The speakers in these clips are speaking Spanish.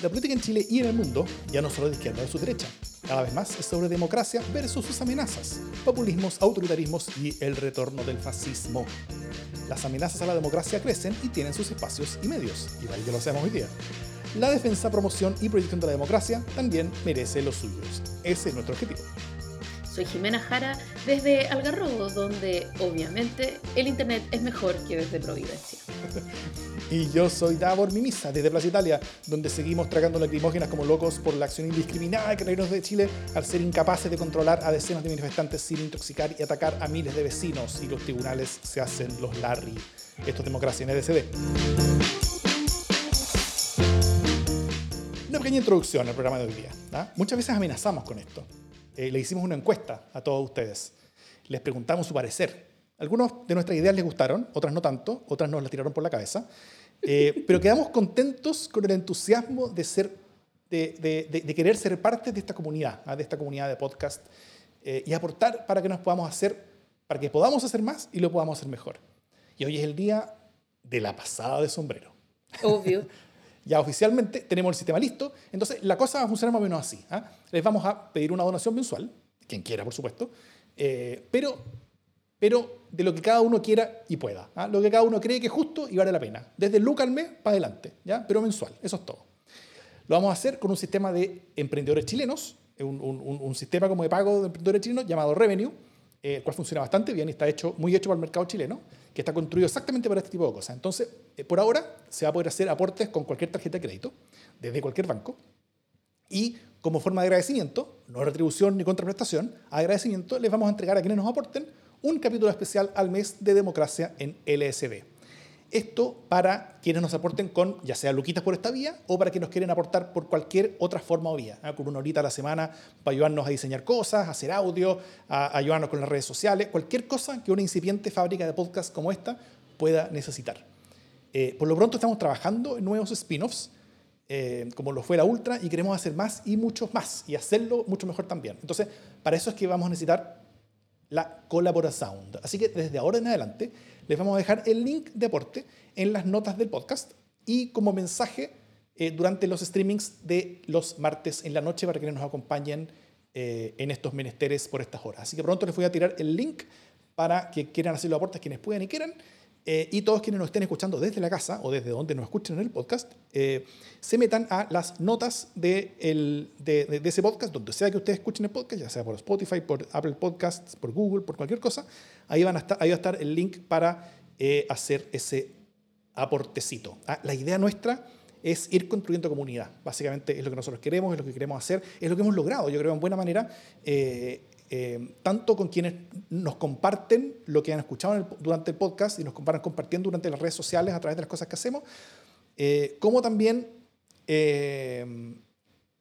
La política en Chile y en el mundo ya no solo de izquierda o de su derecha. Cada vez más es sobre democracia versus sus amenazas, populismos, autoritarismos y el retorno del fascismo. Las amenazas a la democracia crecen y tienen sus espacios y medios, y ahí que lo hacemos hoy día. La defensa, promoción y proyección de la democracia también merece los suyos. Ese es nuestro objetivo. Soy Jimena Jara desde Algarrobo, donde obviamente el Internet es mejor que desde Providencia. y yo soy Davor Mimisa desde Plaza Italia, donde seguimos tragando lacrimógenas como locos por la acción indiscriminada de carabineros de Chile al ser incapaces de controlar a decenas de manifestantes sin intoxicar y atacar a miles de vecinos y los tribunales se hacen los Larry. Esto es democracia en EDCD. Una pequeña introducción al programa de hoy día. ¿ah? Muchas veces amenazamos con esto. Eh, le hicimos una encuesta a todos ustedes. Les preguntamos su parecer. Algunos de nuestras ideas les gustaron, otras no tanto, otras nos las tiraron por la cabeza. Eh, pero quedamos contentos con el entusiasmo de, ser, de, de, querer ser parte de esta comunidad, ¿ah? de esta comunidad de podcast eh, y aportar para que nos podamos hacer, para que podamos hacer más y lo podamos hacer mejor. Y hoy es el día de la pasada de sombrero. Obvio. Ya oficialmente tenemos el sistema listo, entonces la cosa va a funcionar más o menos así. ¿ah? Les vamos a pedir una donación mensual, quien quiera, por supuesto, eh, pero, pero de lo que cada uno quiera y pueda. ¿ah? Lo que cada uno cree que es justo y vale la pena. Desde look al mes para adelante, ¿ya? pero mensual, eso es todo. Lo vamos a hacer con un sistema de emprendedores chilenos, un, un, un sistema como de pago de emprendedores chilenos llamado Revenue, eh, el cual funciona bastante bien y está hecho, muy hecho para el mercado chileno que está construido exactamente para este tipo de cosas. Entonces, eh, por ahora se va a poder hacer aportes con cualquier tarjeta de crédito, desde cualquier banco, y como forma de agradecimiento, no retribución ni contraprestación, agradecimiento, les vamos a entregar a quienes nos aporten un capítulo especial al mes de democracia en LSD. Esto para quienes nos aporten con, ya sea luquitas por esta vía o para quienes nos quieren aportar por cualquier otra forma o vía, ¿eh? con una horita a la semana para ayudarnos a diseñar cosas, hacer audio, a ayudarnos con las redes sociales, cualquier cosa que una incipiente fábrica de podcast como esta pueda necesitar. Eh, por lo pronto estamos trabajando en nuevos spin-offs, eh, como lo fue la Ultra, y queremos hacer más y muchos más, y hacerlo mucho mejor también. Entonces, para eso es que vamos a necesitar la colaboración. Así que desde ahora en adelante les vamos a dejar el link de aporte en las notas del podcast y como mensaje eh, durante los streamings de los martes en la noche para que nos acompañen eh, en estos menesteres por estas horas. Así que pronto les voy a tirar el link para que quieran hacer los aportes quienes puedan y quieran. Eh, y todos quienes nos estén escuchando desde la casa o desde donde nos escuchen en el podcast, se metan a las notas de, el, de, ese podcast, donde sea que ustedes escuchen el podcast, ya sea por Spotify, por Apple Podcasts, por Google, por cualquier cosa, ahí, van a estar, ahí va a estar el link para eh, hacer ese aportecito. Ah, la idea nuestra es ir construyendo comunidad. Básicamente es lo que nosotros queremos, es lo que queremos hacer, es lo que hemos logrado, yo creo, en buena manera. Eh, tanto con quienes nos comparten lo que han escuchado durante el podcast y nos comparan compartiendo durante las redes sociales a través de las cosas que hacemos, eh, como también eh,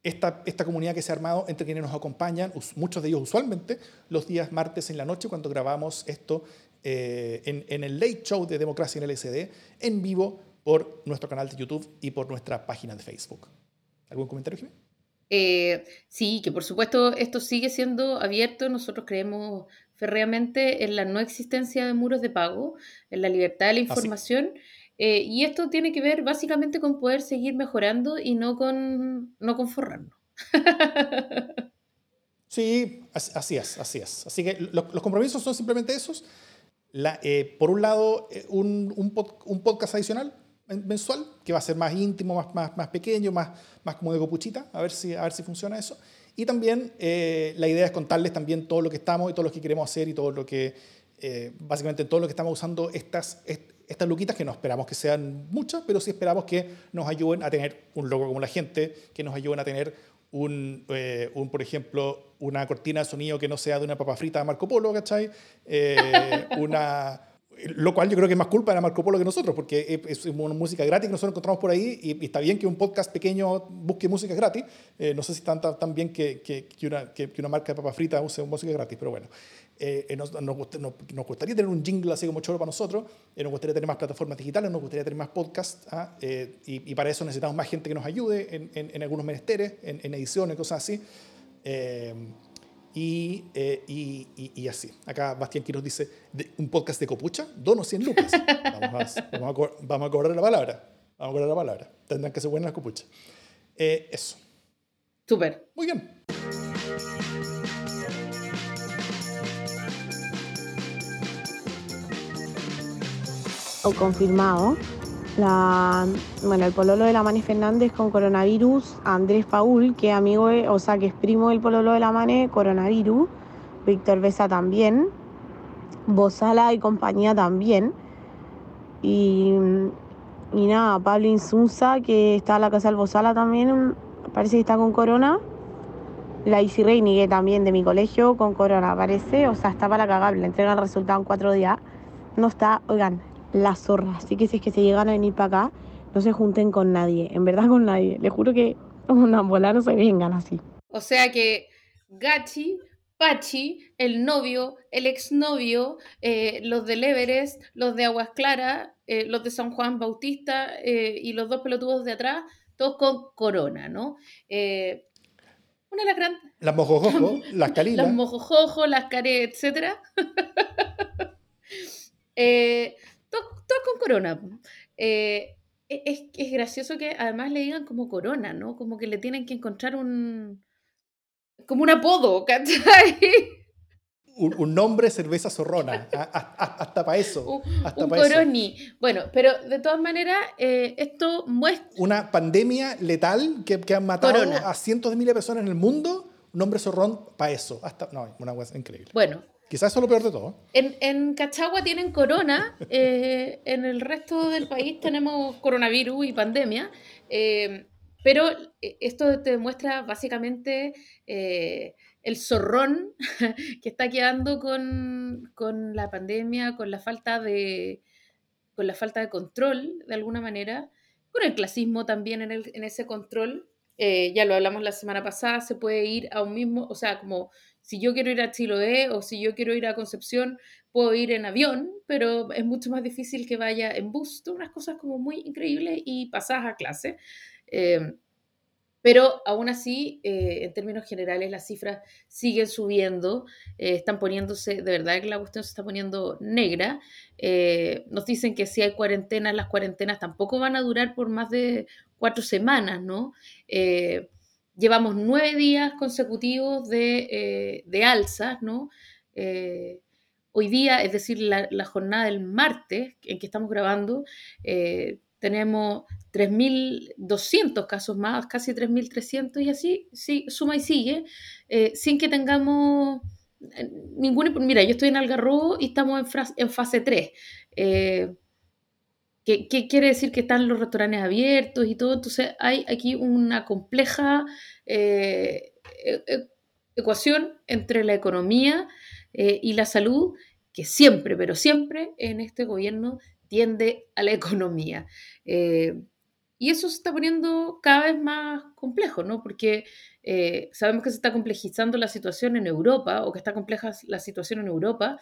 esta, comunidad que se ha armado entre quienes nos acompañan, muchos de ellos usualmente, los días martes en la noche cuando grabamos esto en, en, el Late Show de Democracia en el SD, en vivo por nuestro canal de YouTube y por nuestra página de Facebook. ¿Algún comentario, Jiménez? Eh, sí, que por supuesto esto sigue siendo abierto. Nosotros creemos férreamente en la no existencia de muros de pago, en la libertad de la información. Eh, y esto tiene que ver básicamente con poder seguir mejorando y no con, no con forrarnos. sí, así es, así es. Así que los, compromisos son simplemente esos. La, eh, por un lado, un, un, un podcast adicional mensual, que va a ser más íntimo, más, más, más pequeño, más, más como de copuchita, a ver si, a ver si funciona eso. Y también eh, la idea es contarles también todo lo que estamos y todo lo que queremos hacer y todo lo que, eh, básicamente todo lo que estamos usando estas, estas luquitas, que no esperamos que sean muchas, pero sí esperamos que nos ayuden a tener un logo como la gente, que nos ayuden a tener un, eh, un, por ejemplo, una cortina de sonido que no sea de una papa frita de Marco Polo, ¿cachai? una lo cual yo creo que es más culpa de Marco Polo que nosotros, porque es una música gratis que nosotros encontramos por ahí y, está bien que un podcast pequeño busque música gratis. Eh, no sé si está tan, bien que, que, una, que, una, marca de papa frita use música gratis, pero bueno. Eh, eh, nos, nos, gustaría tener un jingle así como choro para nosotros, nos gustaría tener más plataformas digitales, nos gustaría tener más podcasts, ¿ah? y, y, para eso necesitamos más gente que nos ayude en, en, en algunos menesteres, en, en ediciones, cosas así. Eh, y, y, y, así. Acá Bastián Quiroz dice, un podcast de copucha, donos 100 lucas. Vamos a, vamos, a, vamos a, cobrar la palabra. Vamos a cobrar la palabra. Tendrán que ser buenas las copuchas. Eh, eso. Súper. Muy bien. O confirmado. La, bueno, el pololo de la Mane Fernández con coronavirus, Andrés Paul, que amigo, o sea, que es primo del pololo de la Mane, coronavirus, Víctor Besa también, Bozala y compañía también, y, y nada, Pablo Insunza, que está en la casa del Bozala también, parece que está con corona, la Isi que también de mi colegio con corona, parece, o sea, está para cagar, le entregan el resultado en cuatro días, no está, oigan, la zorra. Así que si es que se llegan a venir para acá, no se junten con nadie, en verdad con nadie. Les juro que una bola no se vengan así. O sea que Gachi, Pachi, el novio, el exnovio, eh, los del Everest, los de Aguas Claras, eh, los de San Juan Bautista eh, y los dos pelotudos de atrás, todos con corona, ¿no? una de las grandes... Las mojojojo, las calilas. Las mojojojo, las care, etcétera. eh, todo con corona. Eh, e, es, es, gracioso que además le digan como corona, ¿no? Como que le tienen que encontrar un. como un apodo, ¿cachai? Un, nombre cerveza zorrona, hasta para eso. Un, un coroni. Bueno, pero de todas maneras, eh, esto muestra. Una pandemia letal que, que han matado a cientos de miles de personas en el mundo, un nombre zorrón para eso. Hasta, no, una cosa increíble. Bueno, Quizás eso es lo peor de todo. En, en Cachagua tienen corona, eh, en el resto del país tenemos coronavirus y pandemia, eh, pero eh, esto te demuestra básicamente el zorrón que está quedando con, con, la pandemia, con la falta de con la falta de control, de alguna manera, con el clasismo también en, el, en ese control. Ya lo hablamos la semana pasada, se puede ir a un mismo, o sea, como si yo quiero ir a Chiloé o si yo quiero ir a Concepción, puedo ir en avión, pero es mucho más difícil que vaya en bus, unas cosas como muy increíbles y pasadas a clase. Eh, pero aún así, eh, en términos generales, las cifras siguen subiendo, eh, están poniéndose, de verdad que la cuestión se está poniendo negra. nos dicen que si hay cuarentenas, las cuarentenas tampoco van a durar por más de cuatro semanas, ¿no? llevamos nueve días consecutivos de, eh, de alzas, ¿no? Eh, hoy día, es decir, la, jornada del martes en que estamos grabando, eh, tenemos 3.200 casos más, casi 3.300 y así, sí, suma y sigue, sin que tengamos ningún... Mira, yo estoy en Algarrobo y estamos en, en fase 3. ¿Qué, quiere decir que están los restaurantes abiertos y todo? Entonces hay aquí una compleja eh, e, e, ecuación entre la economía eh, y la salud que siempre, pero siempre en este gobierno tiende a la economía. Eh, y eso se está poniendo cada vez más complejo, ¿no? Porque sabemos que se está complejizando la situación en Europa o que está compleja la situación en Europa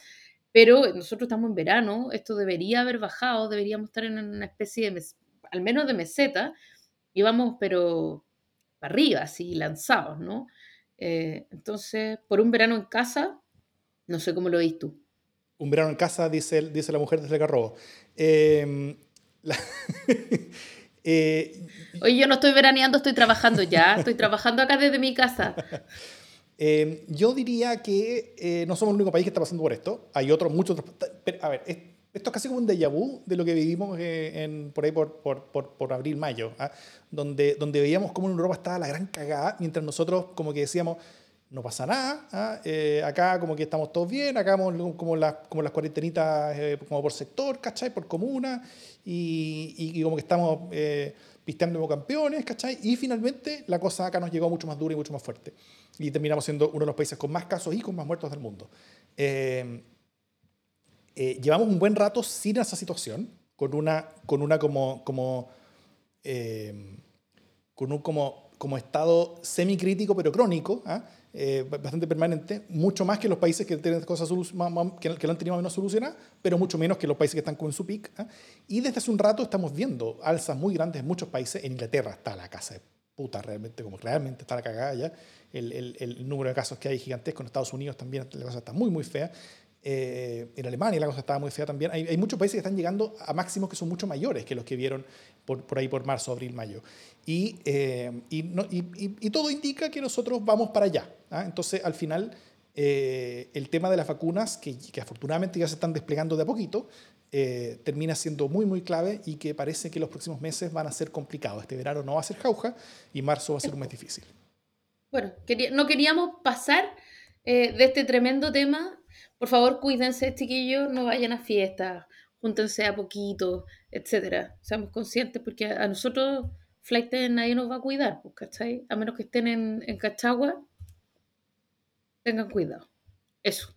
pero nosotros estamos en verano, esto debería haber bajado, deberíamos estar en una especie de, al menos de meseta, y vamos, pero para arriba, así, lanzados, ¿no? Eh, entonces, por un verano en casa, no sé cómo lo veis tú. Un verano en casa, dice, dice la mujer desde Garrobo. Eh, eh, Oye, yo no estoy veraneando, estoy trabajando ya, estoy trabajando acá desde mi casa. Em, yo diría que eh, no somos el único país que está pasando por esto. Hay otros, muchos otros. a ver, esto es casi como un déjà vu de lo que vivimos eh, en, por ahí por, por, por, abril, mayo, ¿ah? donde, donde veíamos cómo en Europa estaba la gran cagada, mientras nosotros como que decíamos, no pasa nada, ¿ah? eh, acá como que estamos todos bien, acá como, las, como las cuarentenitas como por sector, ¿cachai? Por comuna, y, y, como que estamos pisteando como campeones, ¿cachai? Y finalmente la cosa acá nos llegó mucho más dura y mucho más fuerte y terminamos siendo uno de los países con más casos y con más muertos del mundo. Eh, eh, llevamos un buen rato sin esa situación, con una, con una como, como, eh, con un como, como estado semicrítico pero crónico, ¿ah? Bastante permanente, mucho más que los países que tienen cosas que, que lo han tenido menos solucionadas, pero mucho menos que los países que están con su pic. ¿ah? Y desde hace un rato estamos viendo alzas muy grandes en muchos países. En Inglaterra está la casa de puta realmente, como realmente está la cagada ya el, el, número de casos que hay gigantesco. En Estados Unidos también la cosa está muy, muy fea. Eh, en Alemania la cosa estaba muy fea también. Hay, hay, muchos países que están llegando a máximos que son mucho mayores que los que vieron por, por ahí por marzo, abril, mayo. Y, y, todo indica que nosotros vamos para allá. ¿ah? Entonces, al final, el tema de las vacunas, que, que, afortunadamente ya se están desplegando de a poquito, eh, termina siendo muy, muy clave y que parece que los próximos meses van a ser complicados. Este verano no va a ser jauja y marzo va a ser un mes difícil. Bueno, no queríamos pasar eh, de este tremendo tema. Por favor, cuídense, chiquillos, no vayan a fiestas, júntense a poquito, etcétera. Seamos conscientes porque a nosotros, flight nadie nos va a cuidar, pues, ¿cachai? A menos que estén en, en Cachagua, tengan cuidado. Eso.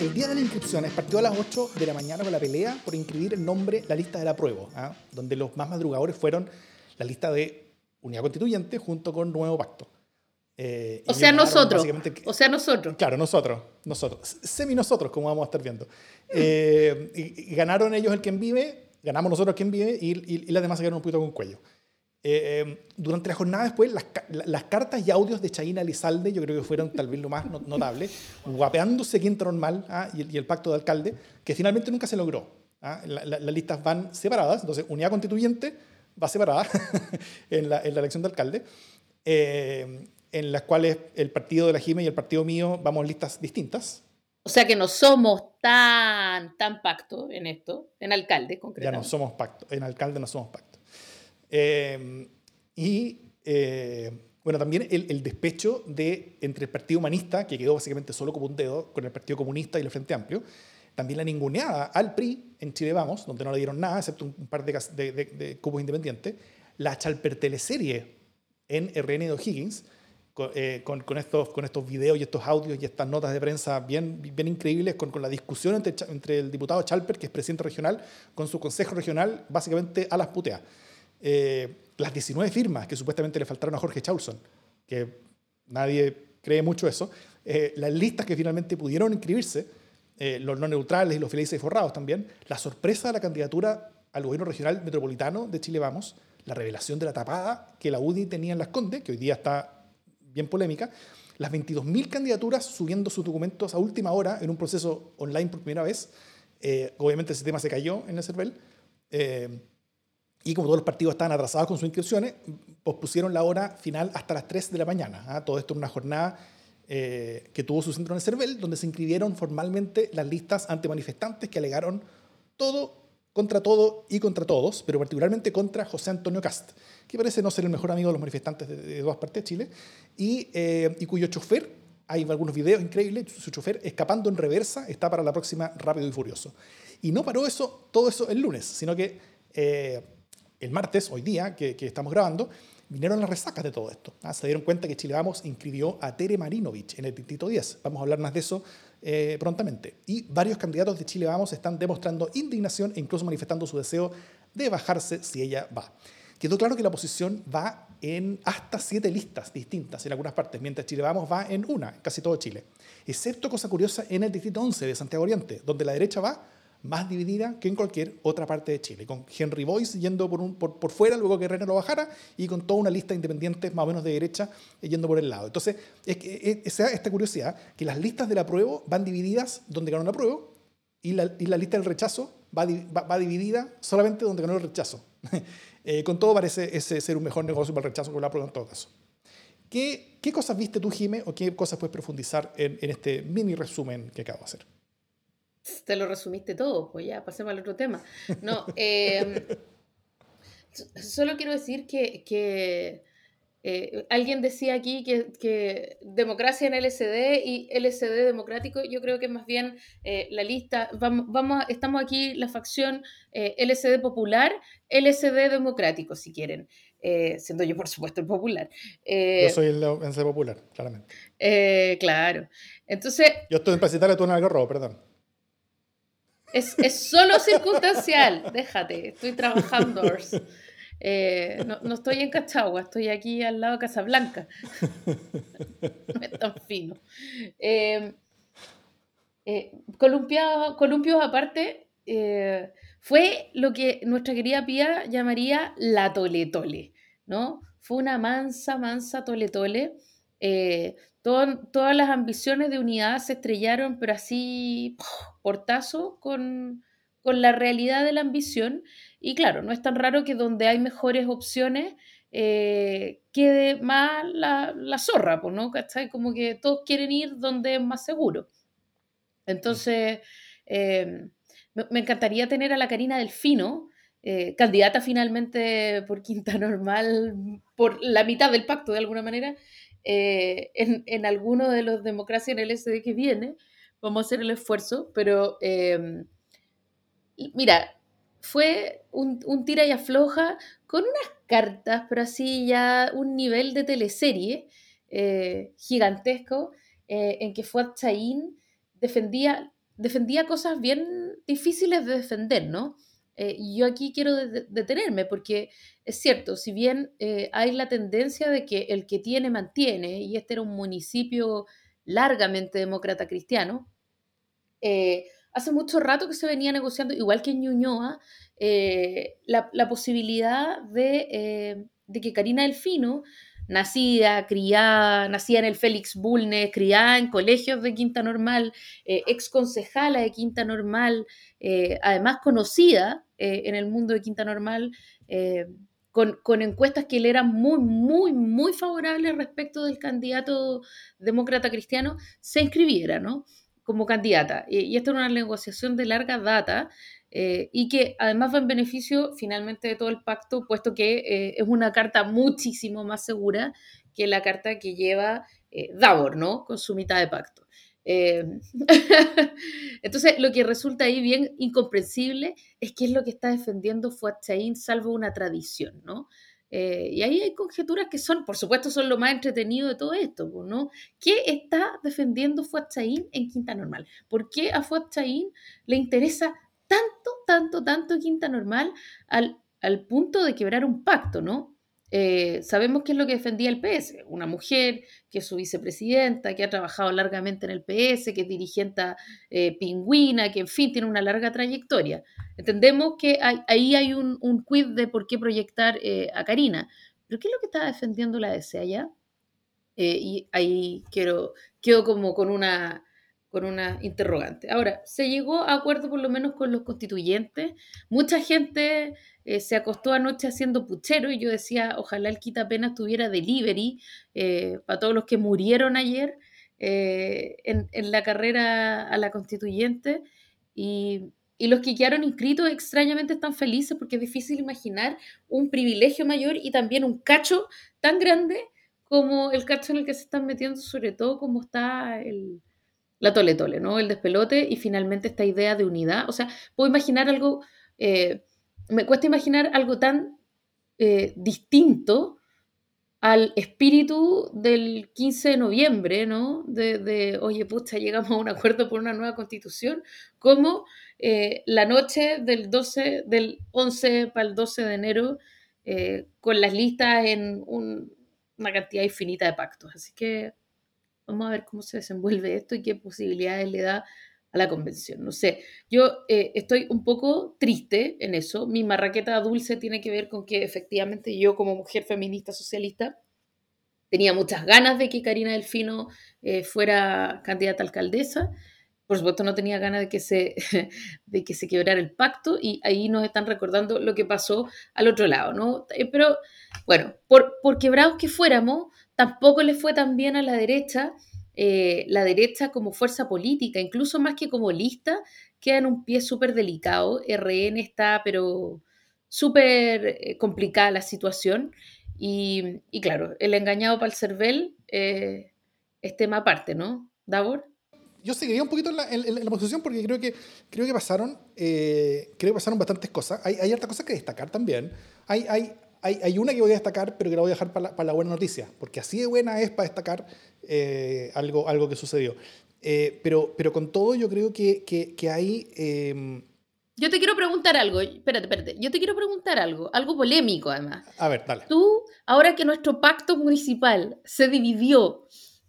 el día de las inscripciones partió a las 8 de la mañana con la pelea por inscribir el nombre la lista de la prueba, ¿ah? donde los más madrugadores fueron la lista de Unidad Constituyente junto con Nuevo Pacto. Eh, o sea, nosotros. O sea, nosotros. Claro, nosotros. Nosotros. Semi nosotros, como vamos a estar viendo. Eh, y, ganaron ellos el quien vive, ganamos nosotros quien vive y, y, y las demás se quedaron un poquito con cuello. Eh, em, durante la jornada después, las, las, cartas y audios de Chaina Lizalde, yo creo que fueron tal vez lo más notable, guapeándose quinto normal ¿ah? y, el, pacto de alcalde, que finalmente nunca se logró. ¿ah? las listas van separadas, entonces unidad constituyente va separada en, la, en, la, elección de alcalde, eh, en las cuales el partido de la Jime y el partido mío vamos listas distintas. O sea que no somos tan, tan pacto en esto, en alcalde concretamente. Ya no somos pacto, en alcalde no somos pacto. Em, y eh, bueno, también el, despecho de, entre el Partido Humanista, que quedó básicamente solo como un dedo, con el Partido Comunista y el Frente Amplio, también la ninguneada al PRI en Chile Vamos, donde no le dieron nada, excepto un, par de, de, cubos independientes, la Chalper-teleserie en RN de O'Higgins, eh, con, con, estos, con estos videos y estos audios y estas notas de prensa bien, bien increíbles, con, con la discusión entre, entre el diputado Chalper, que es presidente regional, con su consejo regional, básicamente a las puteas. Eh, las 19 firmas que supuestamente le faltaron a Jorge Chaulson, que nadie cree mucho eso, eh, las listas que finalmente pudieron inscribirse, eh, los no neutrales y los felices y forrados también, la sorpresa de la candidatura al gobierno regional metropolitano de Chile Vamos, la revelación de la tapada que la UDI tenía en Las Condes, que hoy día está bien polémica, las 22.000 candidaturas subiendo sus documentos a última hora en un proceso online por primera vez. obviamente ese tema se cayó en el CERVEL. Y como todos los partidos estaban atrasados con sus inscripciones, pospusieron la hora final hasta las 3 de la mañana. ¿ah? Todo esto en una jornada eh, que tuvo su centro en el CERVEL, donde se inscribieron formalmente las listas ante manifestantes que alegaron todo contra todo y contra todos, pero particularmente contra José Antonio Cast, que parece no ser el mejor amigo de los manifestantes de, todas partes de Chile, y, eh, y cuyo chofer, hay algunos videos increíbles, su chofer escapando en reversa está para la próxima Rápido y Furioso. Y no paró eso, todo eso el lunes, sino que... Eh, el martes, hoy día, que, estamos grabando, vinieron las resacas de todo esto. ¿ah? Se dieron cuenta que Chile Vamos inscribió a Tere Marinovich en el distrito 10. Vamos a hablar más de eso eh, prontamente. Y varios candidatos de Chile Vamos están demostrando indignación e incluso manifestando su deseo de bajarse si ella va. Quedó claro que la oposición va en hasta siete listas distintas en algunas partes, mientras Chile Vamos va en una, casi todo Chile. Excepto, cosa curiosa, en el distrito 11 de Santiago Oriente, donde la derecha va más dividida que en cualquier otra parte de Chile, con Henry Boyce yendo por, un, por, por fuera luego que René lo bajara y con toda una lista de independientes más o menos de derecha yendo por el lado. Entonces, es que esa esta curiosidad que las listas del apruebo van divididas donde ganó el apruebo y la, y la lista del rechazo va, va, dividida solamente donde ganó el rechazo. eh, con todo parece ese ser un mejor negocio para el rechazo que el apruebo en todo caso. ¿Qué, ¿Qué, cosas viste tú, Jime, o qué cosas puedes profundizar en, en este mini resumen que acabo de hacer? Te lo resumiste todo, pues ya, pasemos al otro tema. No, em, solo quiero decir que, que eh, alguien decía aquí que, que, democracia en LSD y LSD democrático, yo creo que más bien eh, la lista, vamos, vamos, estamos aquí la facción eh, LSD popular, LSD democrático, si quieren, siendo yo por supuesto el popular. yo soy el LSD popular, claramente. claro. Entonces... Yo estoy en Pasitalia, tú en Algarrobo, perdón. Es, es solo circunstancial, déjate, estoy trabajando. Eh, no, no, estoy en Cachagua, estoy aquí al lado de Casablanca. no es tan fino. Eh, eh, columpios aparte, eh, fue lo que nuestra querida Pía llamaría la tole tole, ¿no? Fue una mansa, mansa tole tole, todas las ambiciones de unidad se estrellaron, pero así, portazo, con, con la realidad de la ambición. Y claro, no es tan raro que donde hay mejores opciones eh, quede más la, la zorra, ¿no? ¿Cachai? Como que todos quieren ir donde es más seguro. Entonces, eh, me, encantaría tener a la Karina Delfino, eh, candidata finalmente por quinta normal, por la mitad del pacto de alguna manera, eh, en, en, alguno de los democracias en el SD que viene. Vamos a hacer el esfuerzo, pero mira, fue un, un, tira y afloja con unas cartas, pero así ya un nivel de teleserie gigantesco, en que Fuad Chaín defendía, defendía cosas bien difíciles de defender, ¿no? Eh, yo aquí quiero detenerme porque es cierto, si bien eh, hay la tendencia de que el que tiene mantiene, y este era un municipio largamente demócrata cristiano, eh, hace mucho rato que se venía negociando, igual que en Ñuñoa, la, posibilidad de, de que Karina Delfino nacida, criada, nacida en el Félix Bulnes, criada en colegios de Quinta Normal, ex concejala de Quinta Normal, además conocida eh, en el mundo de Quinta Normal, con, encuestas que le eran muy, muy, muy favorables respecto del candidato demócrata cristiano, se inscribiera, ¿no? Como candidata. Y, y esta era una negociación de larga data. Eh, y que además va en beneficio finalmente de todo el pacto, puesto que eh, es una carta muchísimo más segura que la carta que lleva eh, Davor, ¿no? Con su mitad de pacto. Entonces, lo que resulta ahí bien incomprensible es qué es lo que está defendiendo Fuad Chaín, salvo una tradición, ¿no? y ahí hay conjeturas que son, por supuesto, son lo más entretenido de todo esto, ¿no? ¿Qué está defendiendo Fuad Chaín en Quinta Normal? ¿Por qué a Fuad Chaín le interesa tanto, tanto, tanto Quinta Normal al, al punto de quebrar un pacto, ¿no? Eh, sabemos qué es lo que defendía el PS, una mujer que es su vicepresidenta, que ha trabajado largamente en el PS, que es dirigente eh, pingüina, que en fin tiene una larga trayectoria. Entendemos que ahí hay un, un quid de por qué proyectar eh, a Karina, pero ¿qué es lo que está defendiendo la DC allá? y ahí quiero, quedo como con una con una interrogante. Ahora, se llegó a acuerdo por lo menos con los constituyentes. Mucha gente eh, se acostó anoche haciendo puchero y yo decía, ojalá el quita apenas tuviera delivery eh, para todos los que murieron ayer eh, en, la carrera a la constituyente. Y, los que quedaron inscritos extrañamente están felices porque es difícil imaginar un privilegio mayor y también un cacho tan grande como el cacho en el que se están metiendo, sobre todo como está el, la tole tole, ¿no? El despelote y finalmente esta idea de unidad. O sea, puedo imaginar algo, me cuesta imaginar algo tan eh, distinto al espíritu del 15 de noviembre, ¿no? De, oye, pucha, llegamos a un acuerdo por una nueva constitución, como eh, la noche del 12, del 11 para el 12 de enero, con las listas en una cantidad infinita de pactos. Así que Vamos a ver cómo se desenvuelve esto y qué posibilidades le da a la convención. No sé, yo eh, estoy un poco triste en eso. Mi marraqueta dulce tiene que ver con que efectivamente yo como mujer feminista socialista tenía muchas ganas de que Karina Delfino eh, fuera candidata a alcaldesa. Por supuesto no tenía ganas de que, se, de que se quebrara el pacto y ahí nos están recordando lo que pasó al otro lado, ¿no? Eh, pero bueno, por, por quebrados que fuéramos, Tampoco le fue tan bien a la derecha. Eh, la derecha como fuerza política, incluso más que como lista, queda en un pie súper delicado. RN está, pero súper eh, complicada la situación. Y, claro, el engañado para el CERVEL eh, es tema aparte, ¿no? Davor. Yo seguiría un poquito en la, posición porque creo que, creo que pasaron, creo que pasaron bastantes cosas. Hay, hay hartas cosas que destacar también. Hay, hay, una que voy a destacar, pero que la voy a dejar para la, buena noticia, porque así de buena es para destacar eh, algo, algo que sucedió. Eh, pero, pero con todo yo creo que, que, hay... Em, yo te quiero preguntar algo, espérate, espérate, yo te quiero preguntar algo, algo polémico además. A ver, dale. Tú, ahora que nuestro pacto municipal se dividió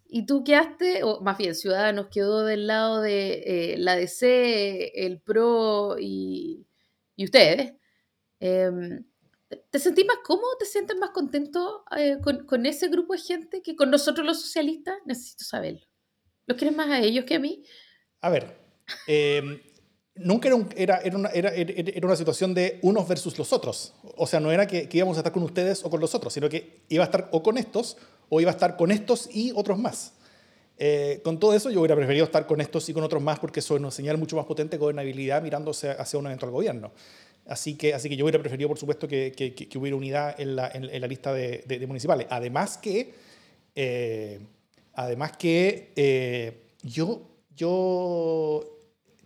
y tú quedaste, o más bien Ciudadanos quedó del lado de eh, la DC, el PRO y, y ustedes, em, ¿Te sentís más cómodo? ¿Te sientes más contento eh, con, ese grupo de gente que con nosotros los socialistas? Necesito saberlo. ¿Los quieres más a ellos que a mí? A ver, em, nunca era, era, una, era, era, una, situación de unos versus los otros. O sea, no era que, íbamos a estar con ustedes o con los otros, sino que iba a estar o con estos o iba a estar con estos y otros más. Eh, con todo eso, yo hubiera preferido estar con estos y con otros más porque eso es una señal mucho más potente de gobernabilidad mirándose hacia un eventual gobierno. Así que, así que yo hubiera preferido, por supuesto, que, hubiera unidad en la, lista de, de, municipales. Además que, eh, además que eh, yo, yo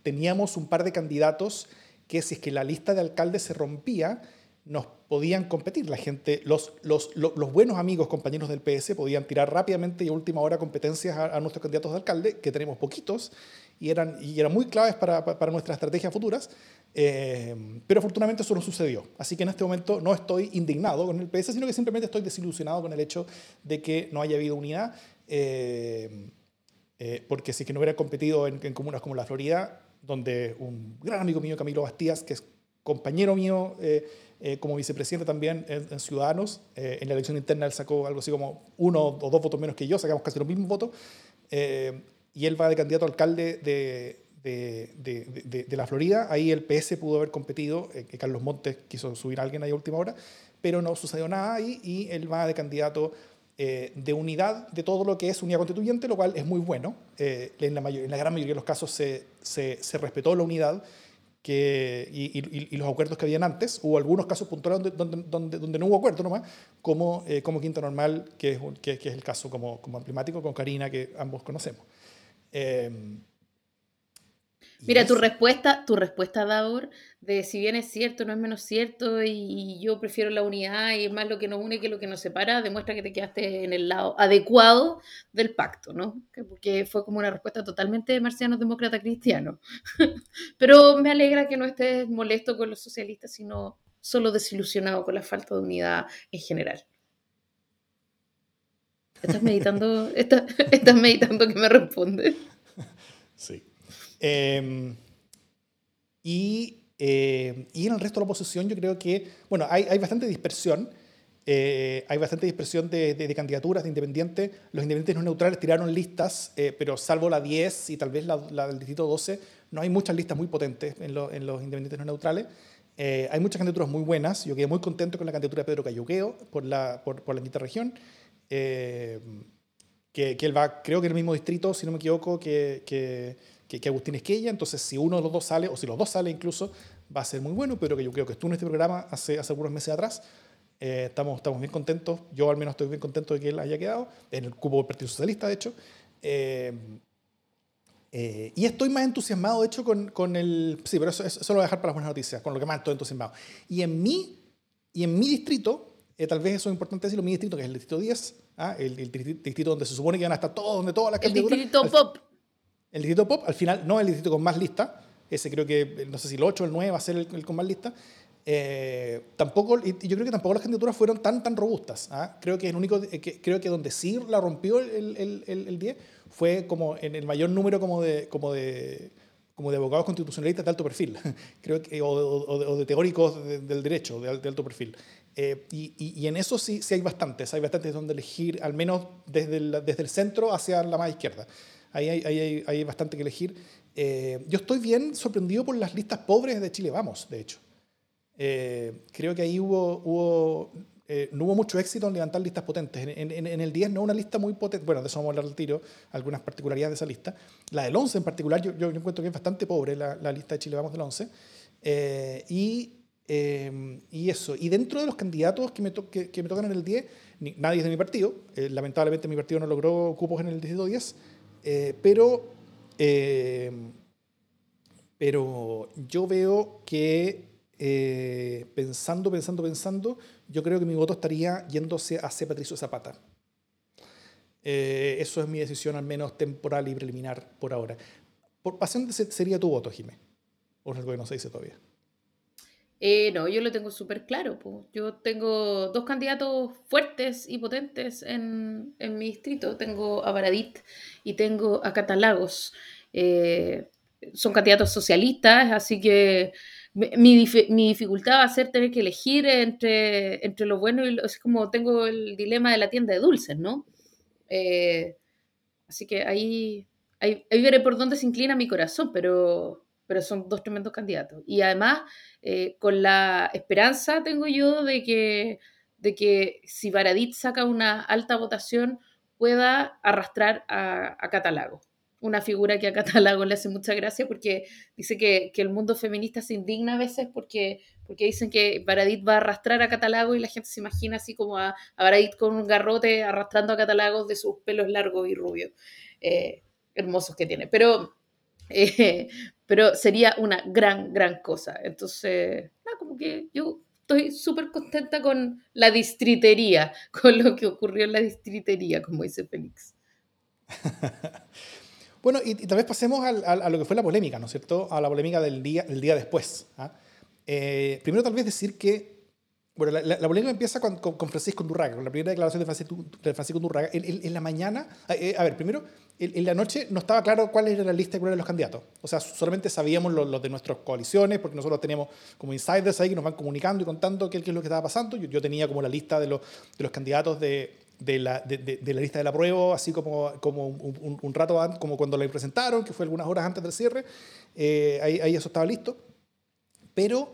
teníamos un par de candidatos que si es que la lista de alcaldes se rompía, nos podían competir. La gente, los, los, los, buenos amigos, compañeros del PS, podían tirar rápidamente y a última hora competencias a, nuestros candidatos de alcalde, que tenemos poquitos, y eran, y eran muy claves para, para nuestras estrategias futuras. Eh, pero afortunadamente eso no sucedió. Así que en este momento no estoy indignado con el PS, sino que simplemente estoy desilusionado con el hecho de que no haya habido unidad. Eh, eh, porque si que no hubiera competido en, en comunas como la Florida, donde un gran amigo mío, Camilo Bastías, que es compañero mío, eh, como vicepresidente también en, Ciudadanos. Eh, en la elección interna él sacó algo así como uno o dos votos menos que yo, sacamos casi los mismos votos. Eh, y él va de candidato a alcalde de, de, de, de, la Florida. Ahí el PS pudo haber competido, que Carlos Montes quiso subir a alguien ahí a última hora, pero no sucedió nada ahí y él va de candidato de unidad de todo lo que es unidad constituyente, lo cual es muy bueno. en, la en, la gran mayoría de los casos se, se, se respetó la unidad que, y, los acuerdos que habían antes. Hubo algunos casos puntuales donde, donde, donde, no hubo acuerdo nomás, como, eh, como Quinta Normal, que es, que, es el caso como, como emblemático, con Karina, que ambos conocemos. Eh, Mira, tu respuesta, tu respuesta, Daur, de si bien es cierto, no es menos cierto, y, yo prefiero la unidad y es más lo que nos une que lo que nos separa, demuestra que te quedaste en el lado adecuado del pacto, ¿no? Porque fue como una respuesta totalmente marciano demócrata cristiano. Pero me alegra que no estés molesto con los socialistas, sino solo desilusionado con la falta de unidad en general. ¿Estás meditando, estás, estás meditando que me respondes? Sí. Em, y, eh, y, en el resto de la oposición yo creo que, bueno, hay, hay bastante dispersión. Eh, hay bastante dispersión de, de, candidaturas de independientes. Los independientes no neutrales tiraron listas, eh, pero salvo la 10 y tal vez la, del distrito 12, no hay muchas listas muy potentes en, en los independientes no neutrales. hay muchas candidaturas muy buenas. Yo quedé muy contento con la candidatura de Pedro Cayuqueo por la, por, por la quinta región. que, que, él va, creo que en el mismo distrito, si no me equivoco, que, que que, que Agustín Esquella, entonces si uno de los dos sale, o si los dos salen incluso, va a ser muy bueno, pero que yo creo que estuvo en este programa hace, hace algunos meses atrás, eh, estamos, estamos bien contentos, yo al menos estoy bien contento de que él haya quedado, en el cubo del Partido Socialista, de hecho, eh, eh, y estoy más entusiasmado, de hecho, con, con el... Sí, pero eso, eso, lo voy a dejar para las buenas noticias, con lo que más estoy entusiasmado. Y en mi, y en mi distrito, tal vez eso es importante decirlo, mi distrito, que es el distrito 10, ¿ah? el, el, distrito donde se supone que van a estar todos, donde todas las candidaturas... El distrito pop. El distrito pop, al final, no el distrito con más lista, ese creo que, no sé si el 8 o el 9 va a ser el, con más lista, eh, tampoco, y yo creo que tampoco las candidaturas fueron tan, tan robustas. ¿ah? Creo que el único, eh, creo que donde sí la rompió el, el, el, 10 fue como en el mayor número como de, como de, como de abogados constitucionalistas de alto perfil, creo que, o, de, teóricos del derecho de, alto perfil. Eh, y, y, en eso sí, sí hay bastantes, hay bastantes donde elegir, al menos desde el, desde el centro hacia la más izquierda ahí hay, hay, bastante que elegir. Eh, yo estoy bien sorprendido por las listas pobres de Chile Vamos, de hecho. Eh, creo que ahí hubo, hubo eh, no hubo mucho éxito en levantar listas potentes. En, en, el 10 no una lista muy potente, bueno, de eso vamos a hablar al tiro, algunas particularidades de esa lista. La del 11 en particular, yo, yo, encuentro que es bastante pobre la, la, lista de Chile Vamos del 11. y, y eso, y dentro de los candidatos que me, que, que, me tocan en el 10, nadie es de mi partido. lamentablemente mi partido no logró cupos en el distrito 10. Eh, pero, eh, pero yo veo que eh, pensando, pensando, pensando, yo creo que mi voto estaría yéndose hacia Patricio Zapata. eso es mi decisión, al menos temporal y preliminar por ahora. ¿Por pasión sería tu voto, Jimé? ¿O algo que no se dice todavía? Eh, no, yo lo tengo súper claro. Yo tengo dos candidatos fuertes y potentes en, en, mi distrito. Tengo a Baradit y tengo a Catalagos. Eh, son candidatos socialistas, así que mi, dificultad va a ser tener que elegir entre, entre lo bueno y lo, es como tengo el dilema de la tienda de dulces, ¿no? Eh, así que ahí, ahí, veré por dónde se inclina mi corazón, pero, pero son dos tremendos candidatos. Y además, eh, con la esperanza tengo yo de que, de que si Baradit saca una alta votación, pueda arrastrar a, Catalago una figura que a Catalago le hace mucha gracia porque dice que, el mundo feminista se indigna a veces porque, porque dicen que Baradit va a arrastrar a Catalago y la gente se imagina así como a, a Baradit con un garrote arrastrando a Catalago de sus pelos largos y rubios, eh, hermosos que tiene. Pero, eh, pero sería una gran, gran cosa. Entonces, como que yo estoy súper contenta con la distritería, con lo que ocurrió en la distritería, como dice Félix. Bueno, y, tal vez pasemos a lo que fue la polémica, ¿no es cierto? A la polémica del día, del día después. ¿ah? Eh, primero, tal vez decir que. Bueno, la, polémica empieza con, Francisco Undurraga, con la primera declaración de Francisco, de Francisco. En, la mañana, eh, a ver, primero, en, la noche no estaba claro cuál era la lista y cuáles eran los candidatos. O sea, solamente sabíamos los, de nuestras coaliciones, porque nosotros teníamos como insiders ahí que nos van comunicando y contando qué, es lo que estaba pasando. Yo, yo tenía como la lista de los, de los candidatos de, la, la lista de la prueba, así como, como un, rato antes, como cuando la presentaron, que fue algunas horas antes del cierre, eh, ahí, eso estaba listo. Pero,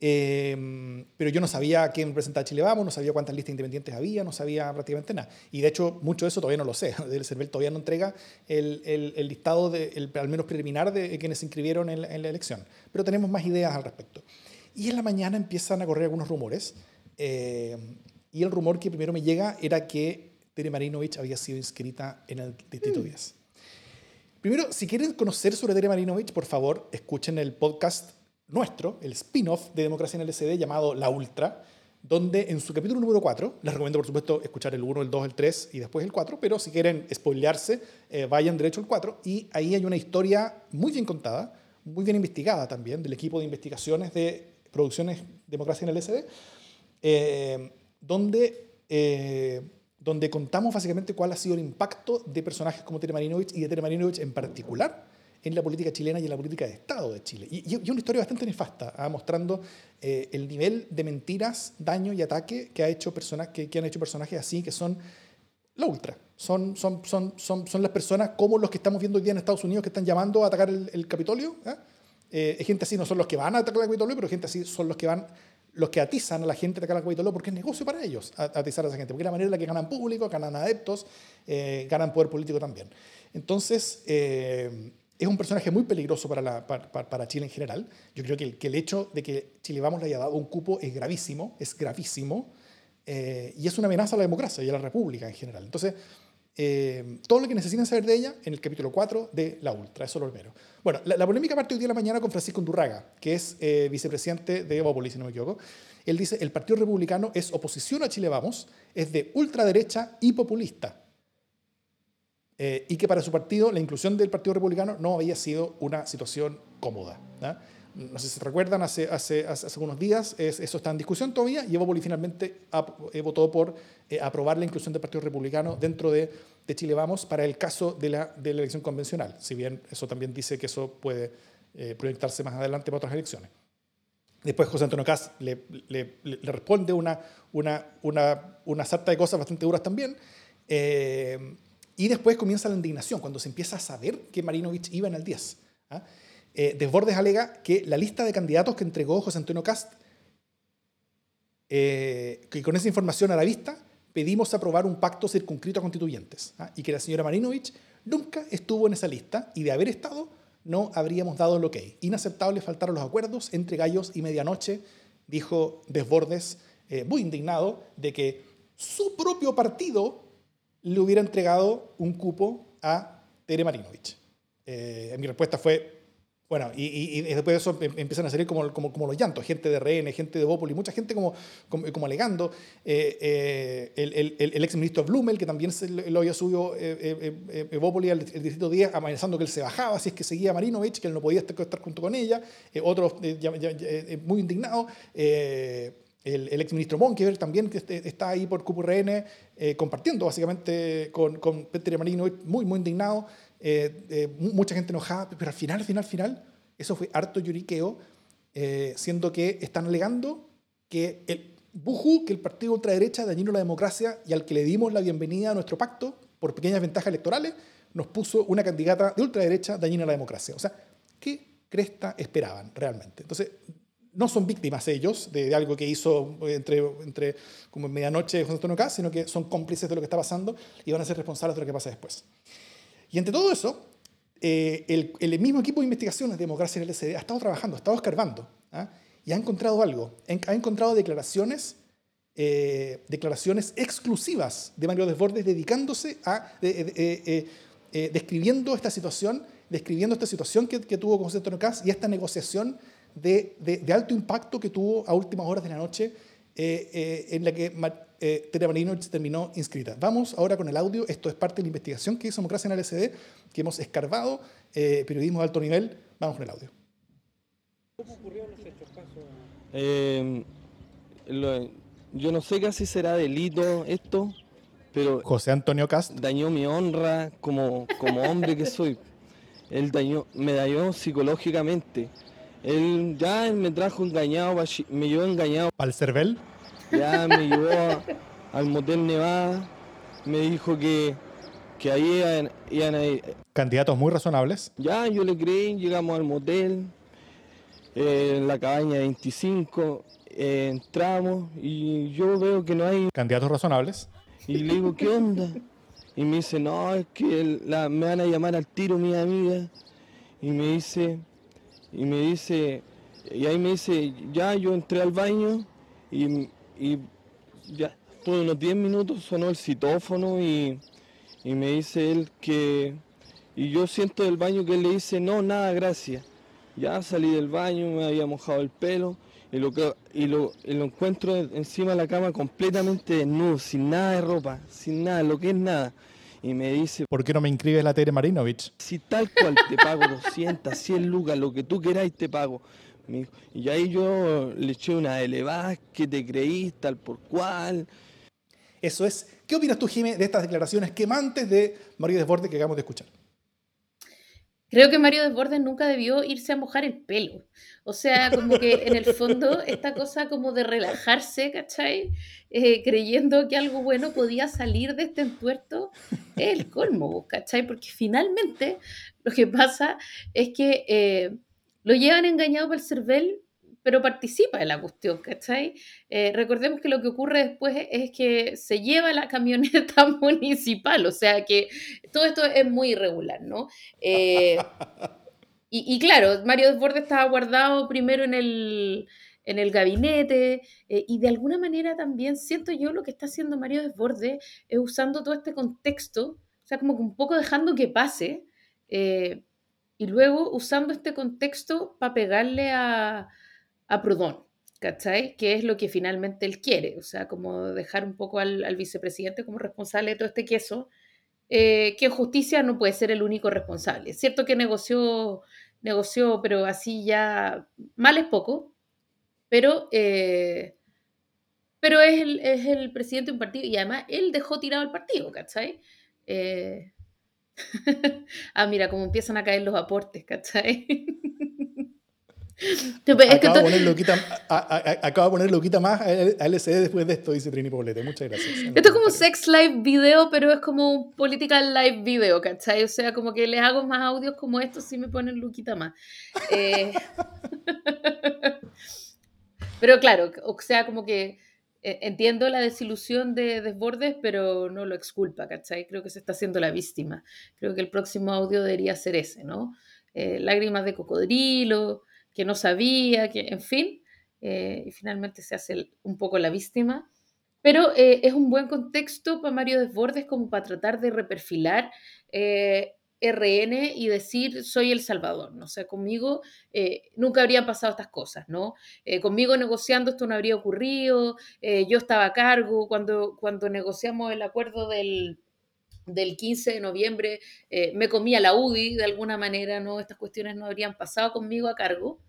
eh, pero yo no sabía quién presentaba Chile Vamos, no sabía cuántas listas independientes había, no sabía prácticamente nada. Y de hecho, mucho de eso todavía no lo sé. El CERVEL todavía no entrega el, el, el listado, de, el, al menos preliminar, de quienes se inscribieron en la, en la, elección. Pero tenemos más ideas al respecto. Y en la mañana empiezan a correr algunos rumores. Eh, y el rumor que primero me llega era que Tere Marinovich había sido inscrita en el Distrito 10. Mm. Primero, si quieren conocer sobre Tere Marinovich, por favor, escuchen el podcast nuestro, el spin-off de Democracia en el SD llamado La Ultra, donde en su capítulo número 4, les recomiendo por supuesto escuchar el 1, el 2, el 3 y después el 4, pero si quieren spoilearse, eh, vayan derecho al 4 y ahí hay una historia muy bien contada, muy bien investigada también del equipo de investigaciones de producciones Democracia en el SD. Eh, donde, eh, donde contamos básicamente cuál ha sido el impacto de personajes como Tere Marinovich y de Tere Marinovich en particular en la política chilena y en la política de Estado de Chile. Y, y una historia bastante nefasta, ¿ah? mostrando eh, el nivel de mentiras, daño y ataque que, ha hecho que, que han hecho personajes así, que son la ultra. Son, son, son, son, son las personas como los que estamos viendo hoy día en Estados Unidos que están llamando a atacar el, Capitolio. ¿ah? Eh, gente así no son los que van a atacar el Capitolio, pero gente así son los que van los que atizan a la gente de Calacuaitoló porque es negocio para ellos atizar a esa gente, porque es la manera en la que ganan público, ganan adeptos, eh, ganan poder político también. Entonces, eh, es un personaje muy peligroso para, Chile en general. Yo creo que el, hecho de que Chile Vamos le haya dado un cupo es gravísimo, es gravísimo, eh, y es una amenaza a la democracia y a la república en general. Entonces, eh, todo lo que necesitan saber de ella en el capítulo 4 de La Ultra, eso lo primero. Bueno, la, polémica parte hoy día de la mañana con Francisco Undurraga, que es eh, vicepresidente de Evópolis, si no me equivoco. Él dice, el Partido Republicano es oposición a Chile Vamos, es de ultraderecha y populista. Eh, y que para su partido la inclusión del Partido Republicano no había sido una situación cómoda no sé si se recuerdan, hace, hace, hace, algunos días, eso está en discusión todavía, y Evópolis finalmente eh, votó por eh, aprobar la inclusión del Partido Republicano dentro de, de, Chile Vamos para el caso de la, de la elección convencional, si bien eso también dice que eso puede eh, proyectarse más adelante para otras elecciones. Después José Antonio Caz le, le, le, responde una, una, una, una sarta de cosas bastante duras también, y después comienza la indignación, cuando se empieza a saber que Marinovich iba en el 10. ¿ah? Eh, Desbordes alega que la lista de candidatos que entregó José Antonio Cast, eh, que con esa información a la vista, pedimos aprobar un pacto circunscrito a constituyentes, ¿ah? y que la señora Marinovich nunca estuvo en esa lista, y de haber estado, no habríamos dado el ok. Inaceptable faltaron los acuerdos entre gallos y medianoche, dijo Desbordes, eh, muy indignado de que su propio partido le hubiera entregado un cupo a Tere Marinovich. mi respuesta fue, bueno, y, después de eso em, empiezan a salir como, como, como, los llantos, gente de RN, gente de Bópoli, mucha gente como, como, alegando. Eh, eh, el, el, el, Blumel, que también lo había subido eh, eh Bópoli al distrito 10, amenazando que él se bajaba si es que seguía a Marinovich, que él no podía estar, junto con ella. otros muy indignados. El, el ex ministro Monkever también, que este, está ahí por QPRN, compartiendo básicamente con, con Peter Marinovich, muy, muy indignado. Eh, eh, mucha gente enojada, pero al final, al final, al final, eso fue harto lloriqueo eh, siendo que están alegando que el Buju, que el partido ultraderecha dañino a la democracia y al que le dimos la bienvenida a nuestro pacto por pequeñas ventajas electorales, nos puso una candidata de ultraderecha dañina a la democracia. O sea, ¿qué cresta esperaban realmente? Entonces, no son víctimas ellos de, algo que hizo entre, entre como medianoche José Antonio Caz, sino que son cómplices de lo que está pasando y van a ser responsables de lo que pasa después. Y entre todo eso, eh, el, el, mismo equipo de investigaciones de Democracia en el LCD ha estado trabajando, ha estado escarbando, ¿ah? y ha encontrado algo. Ha encontrado declaraciones, eh, declaraciones exclusivas de Mario Desbordes dedicándose a, eh, describiendo esta situación, describiendo esta situación que, que tuvo con José Antonio Caz y esta negociación de, de, alto impacto que tuvo a últimas horas de la noche eh, eh, en la que eh, Tere terminó inscrita. Vamos ahora con el audio. Esto es parte de la investigación que hizo Democracia en el SD, que hemos escarbado, eh, periodismo de alto nivel. Vamos con el audio. ¿Cómo ocurrieron los hechos, yo no sé si será delito esto, pero... José Antonio Cast. Dañó mi honra como, como hombre que soy. Él dañó, me dañó psicológicamente. Él ya me trajo engañado, me llevó engañado. ¿Al Cervel? Ya me llevó al Motel Nevada, me dijo que, que ahí iban, a ir. Candidatos muy razonables. Ya, yo le creí, llegamos al motel, eh, en la cabaña 25, eh, entramos y yo veo que no hay... Candidatos razonables. Y le digo, ¿qué onda? Y me dice, no, es que me van a llamar al tiro mi amiga. Y me dice, y me dice, y ahí me dice, ya yo entré al baño y, ya, por unos 10 minutos sonó el citófono y, me dice él que, y yo siento del baño que él le dice, no, nada, gracias. Ya salí del baño, me había mojado el pelo y lo, y lo, y lo encuentro encima de la cama completamente desnudo, sin nada de ropa, sin nada, lo que es nada y me dice... ¿Por qué no me inscribes la Tere Marinovich? Si tal cual te pago 200, 100 lucas, lo que tú queráis te pago. Y ahí yo le eché una elevada que te creí, tal por cual. Eso es. ¿Qué opinas tú, Jimé, de estas declaraciones quemantes de Mario Desbordes que acabamos de escuchar? Creo que Mario Desbordes nunca debió irse a mojar el pelo. O sea, como que en el fondo esta cosa como de relajarse, ¿cachai? Eh, creyendo que algo bueno podía salir de este entuerto, es el colmo, ¿cachai? Porque finalmente lo que pasa es que eh, lo llevan engañado por el cervel pero participa en la cuestión, ¿cachai? Eh, recordemos que lo que ocurre después es que se lleva la camioneta municipal, o sea que todo esto es muy irregular, ¿no? Eh, y, claro, Mario Desbordes estaba guardado primero en el, en el gabinete eh, y de alguna manera también siento yo lo que está haciendo Mario Desbordes es usando todo este contexto, o sea, como que un poco dejando que pase y luego usando este contexto para pegarle a a Proudhon, ¿cachai? Que es lo que finalmente él quiere, o sea, como dejar un poco al, vicepresidente como responsable de todo este queso, eh, que justicia no puede ser el único responsable. Es cierto que negoció, negoció, pero así ya mal es poco, pero, eh, pero es, el, es el presidente de un partido y además él dejó tirado el partido, ¿cachai? Eh, ah, mira, cómo empiezan a caer los aportes, ¿cachai? acaba, de poner loquita, más a LCD después de esto, dice Trini Poblete. Muchas gracias. Esto es como sex live video, pero es como un political live video, ¿cachai? O sea, como que les hago más audios como estos si me ponen loquita más. Eh, pero claro, o sea, como que eh, entiendo la desilusión de Desbordes, pero no lo exculpa, ¿cachai? Creo que se está haciendo la víctima. Creo que el próximo audio debería ser ese, ¿no? Eh, lágrimas de cocodrilo que no sabía, que, en fin, eh, y finalmente se hace un poco la víctima. Pero eh, es un buen contexto para Mario Desbordes como para tratar de reperfilar eh, RN y decir soy el Salvador, ¿no? O sea, conmigo nunca habrían pasado estas cosas, ¿no? conmigo negociando esto no habría ocurrido, yo estaba a cargo, cuando, cuando negociamos el acuerdo del, del 15 de noviembre eh, me comía la UDI de alguna manera, ¿no? Estas cuestiones no habrían pasado conmigo a cargo.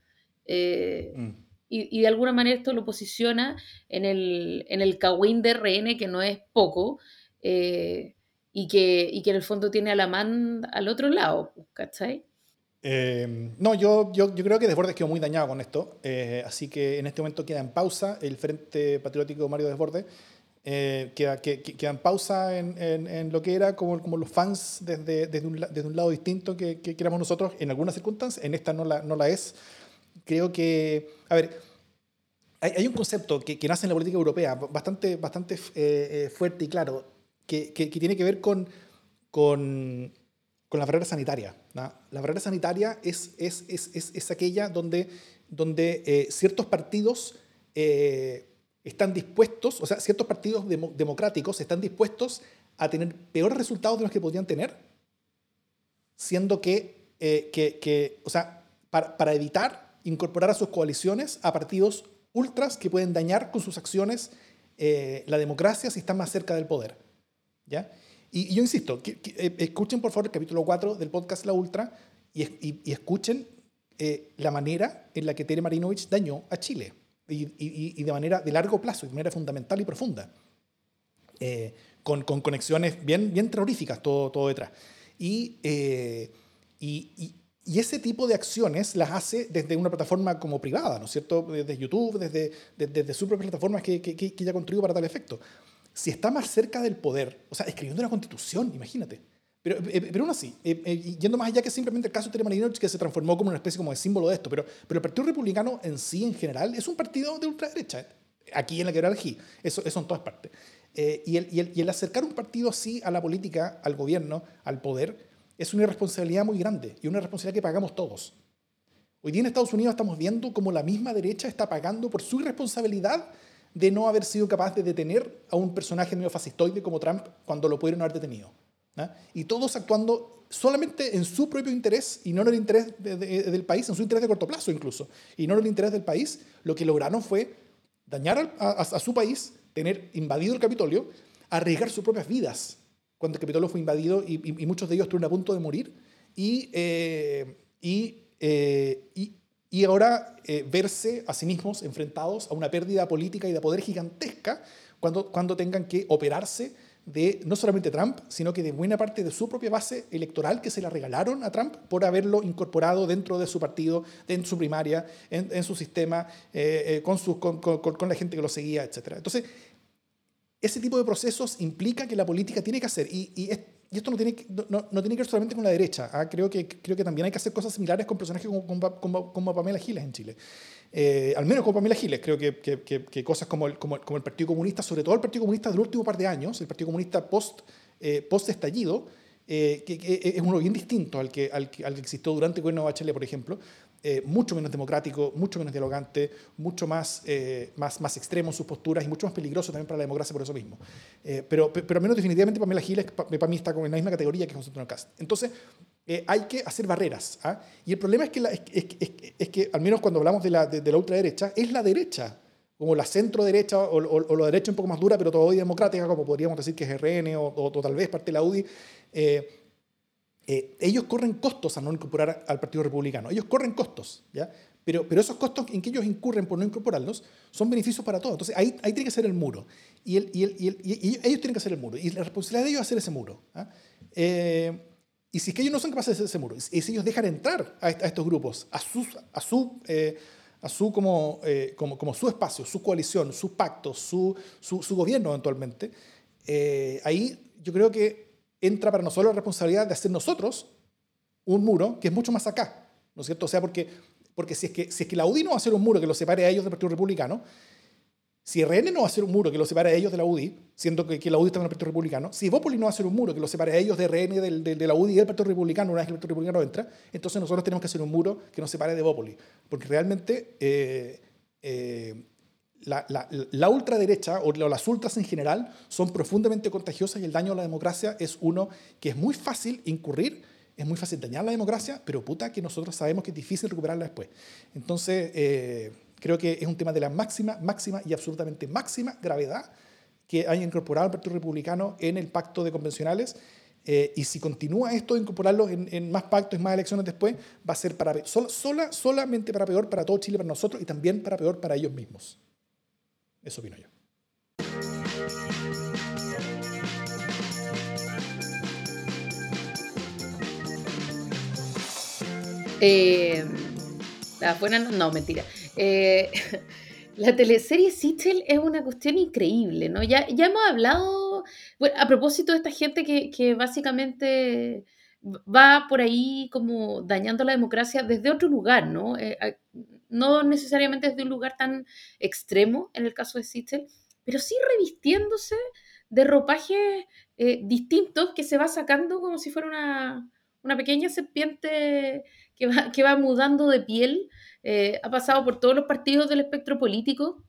Eh, mm. y, de alguna manera esto lo posiciona en el, en el de RN, que no es poco, eh, y, que, y que en el fondo tiene a la man al otro lado, ¿cachai? Eh, no, yo, yo, yo, creo que Desbordes quedó muy dañado con esto, eh, así que en este momento queda en pausa el Frente Patriótico Mario Desbordes, eh, queda, que, queda, en pausa en, en, en, lo que era como, como los fans desde, desde, un, desde un lado distinto que, que, éramos nosotros en algunas circunstancias, en esta no la, no la es. Creo que, a ver, hay, hay un concepto que, que, nace en la política europea bastante, bastante fuerte y claro, que, que, tiene que ver con, con con la barrera sanitaria. ¿no? La barrera sanitaria es, es, es, es aquella donde, donde eh, ciertos partidos eh, están dispuestos, o sea, ciertos partidos dem democráticos están dispuestos a tener peores resultados de los que podrían tener, siendo que, eh, que, que, o sea, para, para, evitar incorporar a sus coaliciones a partidos ultras que pueden dañar con sus acciones eh, la democracia si están más cerca del poder. ¿ya? Y, yo insisto, eh, escuchen por favor el capítulo 4 del podcast La Ultra y, escuchen la manera en la que Tere Marinovich dañó a Chile y, de manera de largo plazo, de manera fundamental y profunda, eh, con, con, conexiones bien, bien terroríficas todo, todo detrás. Y, eh, y, y, ese tipo de acciones las hace desde una plataforma como privada, ¿no es cierto? Desde YouTube, desde, desde, desde sus propias plataformas que, que, que ya construyó para tal efecto si está más cerca del poder, o sea, escribiendo una constitución, imagínate. Pero, eh, pero aún así, eh, eh, yendo más allá que simplemente el caso de Marinovich, que se transformó como una especie como de símbolo de esto, pero, pero el Partido Republicano en sí, en general, es un partido de ultraderecha. Aquí en la Quebrada del eso, eso en todas partes. Eh, y, el, y, el, y el acercar un partido así a la política, al gobierno, al poder, es una irresponsabilidad muy grande y una responsabilidad que pagamos todos. Hoy día en Estados Unidos estamos viendo cómo la misma derecha está pagando por su irresponsabilidad de no haber sido capaz de detener a un personaje medio fascistoide como Trump cuando lo pudieron haber detenido. ¿No? Y todos actuando solamente en su propio interés y no en el interés de, de, del país, en su interés de corto plazo incluso, y no en el interés del país, lo que lograron fue dañar a, su país, tener invadido el Capitolio, arriesgar sus propias vidas cuando el Capitolio fue invadido y, muchos de ellos estuvieron a punto de morir, y, eh, eh, y y ahora eh, verse a sí mismos enfrentados a una pérdida política y de poder gigantesca cuando, cuando tengan que operarse de no solamente Trump, sino que de buena parte de su propia base electoral que se la regalaron a Trump por haberlo incorporado dentro de su partido, en su primaria, en, su sistema, eh, eh, con, la gente que lo seguía, etc. Entonces, ese tipo de procesos implica que la política tiene que hacer, y, y es, y esto no tiene, no, no, tiene que ver solamente con la derecha, ¿ah? creo, que, creo que también hay que hacer cosas similares con personajes como, como, como Pamela Giles en Chile. Eh, al menos con Pamela Giles, creo que, que, cosas como el, como, como, el Partido Comunista, sobre todo el Partido Comunista del último par de años, el Partido Comunista post, eh, post estallido, eh, que, es uno bien distinto al que, al, al que existió durante el gobierno de Bachelet, por ejemplo, eh, mucho menos democrático, mucho menos dialogante, mucho más, eh, más, más extremo en sus posturas y mucho más peligroso también para la democracia por eso mismo. Eh, pero, pero al menos definitivamente Pamela Giles para mí está en la misma categoría que José Antonio Cast. Entonces, eh, hay que hacer barreras. ¿ah? Y el problema es que, la, es, es, es, es, que, al menos cuando hablamos de la, de, de la ultraderecha, es la derecha como la centro derecha o, o, o, la derecha un poco más dura, pero todavía democrática, como podríamos decir que es RN o, o, tal vez parte de la UDI, eh, eh, ellos corren costos a no incorporar al Partido Republicano. Ellos corren costos, ¿ya? Pero, pero esos costos en que ellos incurren por no incorporarlos son beneficios para todos. Entonces ahí, ahí tiene que ser el muro. Y, el, y, el, y, el, y, ellos tienen que hacer el muro. Y la responsabilidad de ellos es hacer ese muro. ¿ah? Eh, y si es que ellos no son capaces de hacer ese muro, y si ellos dejan entrar a, estos grupos, a, sus, a su... Eh, a su como, eh, como, como, su espacio, su coalición, su pacto, su, su, su gobierno eventualmente, eh, ahí yo creo que entra para nosotros la responsabilidad de hacer nosotros un muro que es mucho más acá, ¿no es cierto? O sea, porque, porque si, es que, si es que la UDI no va a hacer un muro que los separe a ellos del Partido Republicano, si RN no va a hacer un muro que los separe a ellos de la UDI, siendo que, que la UDI está en el Partido Republicano, si Bópoli no va a hacer un muro que los separe a ellos de RN, del, de, de, la UDI y del Partido Republicano, una vez que el Partido Republicano entra, entonces nosotros tenemos que hacer un muro que nos separe de Bópoli. Porque realmente eh, eh, la, la, la, ultraderecha o las ultras en general son profundamente contagiosas y el daño a la democracia es uno que es muy fácil incurrir, es muy fácil dañar la democracia, pero puta que nosotros sabemos que es difícil recuperarla después. Entonces, eh, creo que es un tema de la máxima, máxima y absolutamente máxima gravedad que haya incorporado el Partido Republicano en el pacto de convencionales. Eh, y si continúa esto de incorporarlos en, más pactos más elecciones después, va a ser para, sola, sola, solamente para peor para todo Chile, para nosotros y también para peor para ellos mismos. Eso opino yo. Eh, buena, no, mentira. Eh, la teleserie Sichel es una cuestión increíble, ¿no? Ya, hemos hablado, bueno, a propósito de esta gente que, básicamente va por ahí como dañando la democracia desde otro lugar, ¿no? Eh, no necesariamente desde un lugar tan extremo, en el caso de Sichel, pero sí revistiéndose de ropajes eh, distintos que se va sacando como si fuera una, pequeña serpiente que va mudando de piel. Eh, ha pasado por todos los partidos del espectro político.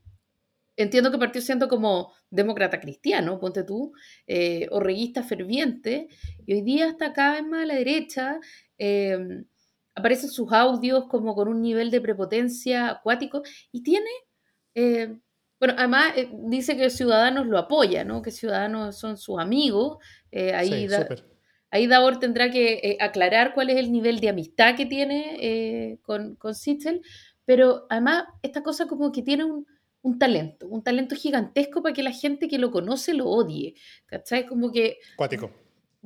Entiendo que partió siendo como demócrata cristiano, ponte tú, eh, o reguista ferviente, y hoy día está cada vez más a la derecha. aparecen sus audios como con un nivel de prepotencia acuático y tiene bueno, además eh, dice que Ciudadanos lo apoya, ¿no? Que Ciudadanos son sus amigos. Eh, ahí, da, ahí Davor tendrá que eh, aclarar cuál es el nivel de amistad que tiene con, con Sichel, pero además esta cosa como que tiene un, un, talento, un talento gigantesco para que la gente que lo conoce lo odie, ¿cachai? Como que... Cuático.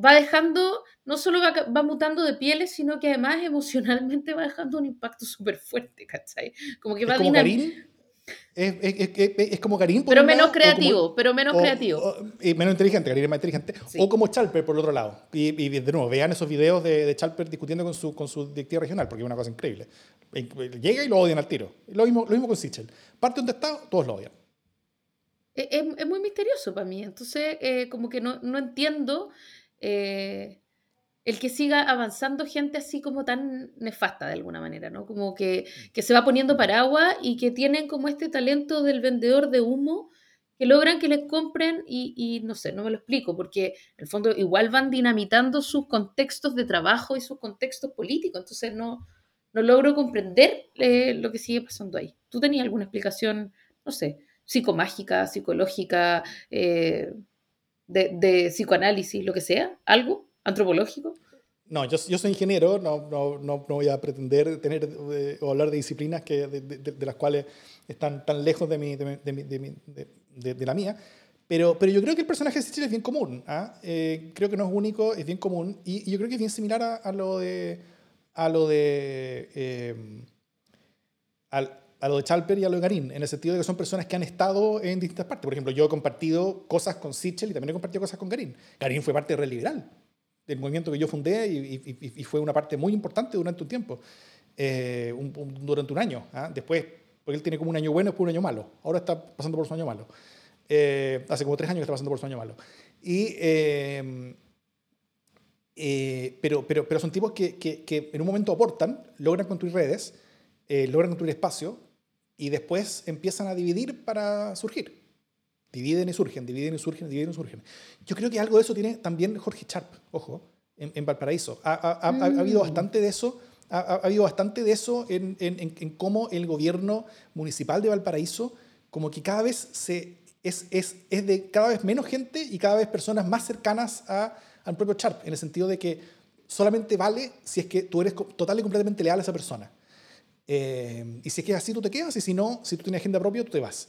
Va dejando, no solo va, va, mutando de pieles, sino que además emocionalmente va dejando un impacto súper fuerte, ¿cachai? Como que va ¿Es como es, es, es, es, como Karim. pero menos creativo, pero menos creativo. y menos inteligente, Karim es más inteligente. O como Chalper, por el otro lado. Y, y, de nuevo, vean esos videos de, de Chalper discutiendo con su, con su directiva regional, porque es una cosa increíble. Llega y lo odian al tiro. Lo mismo, lo mismo con Sichel. Parte donde está, todos lo odian. Es, es muy misterioso para mí. Entonces, eh, como que no, no entiendo. Eh, el que siga avanzando gente así como tan nefasta de alguna manera, ¿no? Como que, que se va poniendo paraguas y que tienen como este talento del vendedor de humo que logran que les compren y, no sé, no me lo explico, porque en el fondo igual van dinamitando sus contextos de trabajo y sus contextos políticos, entonces no, no logro comprender eh, lo que sigue pasando ahí. ¿Tú tenías alguna explicación, no sé, psicomágica, psicológica, eh, de, de psicoanálisis, lo que sea? ¿Algo? Antropológico? No, yo, yo soy ingeniero, no, no, no, voy a pretender tener eh, o hablar de disciplinas que, de, de, las cuales están tan lejos de, mi, de, la mía, pero, pero yo creo que el personaje de Sitchell es bien común. ¿ah? Eh, creo que no es único, es bien común, y, yo creo que es bien similar a, a lo de, a lo de, eh, a lo de Chalper y a lo de Garín, en el sentido de que son personas que han estado en distintas partes. Por ejemplo, yo he compartido cosas con Sitchell y también he compartido cosas con Garín. Garín fue parte de Red Liberal del movimiento que yo fundé y, fue una parte muy importante durante un tiempo, eh, durante un año. ¿ah? Después, porque él tiene como un año bueno y después un año malo. Ahora está pasando por su año malo. Eh, hace como tres años que está pasando por su año malo. Y, eh, pero, pero, pero son tipos que, que, que, en un momento aportan, logran construir redes, logran construir espacio y después empiezan a dividir para surgir. Dividen y surgen, dividen y surgen, dividen y surgen. Yo creo que algo de eso tiene también Jorge Sharp, ojo, en, Valparaíso. Ha, habido mm. bastante de eso, ha, habido bastante de eso en, en, cómo el gobierno municipal de Valparaíso, como que cada vez se, es, es, es de cada vez menos gente y cada vez personas más cercanas a, al propio Sharp, en el sentido de que solamente vale si es que tú eres total y completamente leal a esa persona. Eh, y si es que así tú te quedas, y si no, si tú tienes agenda propia, tú te vas.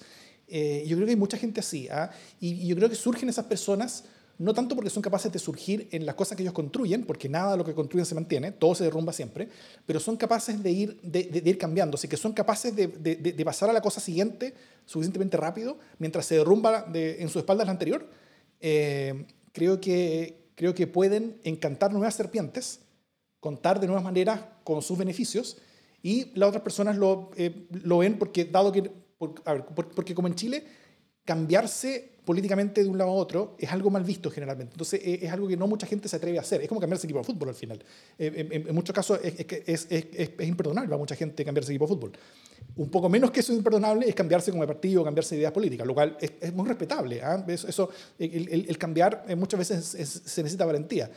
Eh, yo creo que hay mucha gente así, ¿ah? y, yo creo que surgen esas personas no tanto porque son capaces de surgir en las cosas que ellos construyen, porque nada de lo que construyen se mantiene, todo se derrumba siempre, pero son capaces de ir, de, ir cambiando, así que son capaces de, de, pasar a la cosa siguiente suficientemente rápido, mientras se derrumba en su espalda la anterior. Eh, creo, que, creo que pueden encantar nuevas serpientes, contar de nuevas maneras con sus beneficios, y las otras personas lo, eh, lo ven porque, dado que porque como en Chile, cambiarse políticamente de un lado a otro es algo mal visto generalmente. Entonces eh, es, algo que no mucha gente se atreve a hacer. Es como cambiarse de equipo de fútbol al final. Eh, en, muchos casos es, es, es, imperdonable para mucha gente cambiarse de equipo de fútbol. Un poco menos que eso es imperdonable es cambiarse como de partido, cambiarse de ideas políticas, lo cual es, muy respetable. ¿ah? Eso, el, el, cambiar eh, muchas veces se necesita valentía.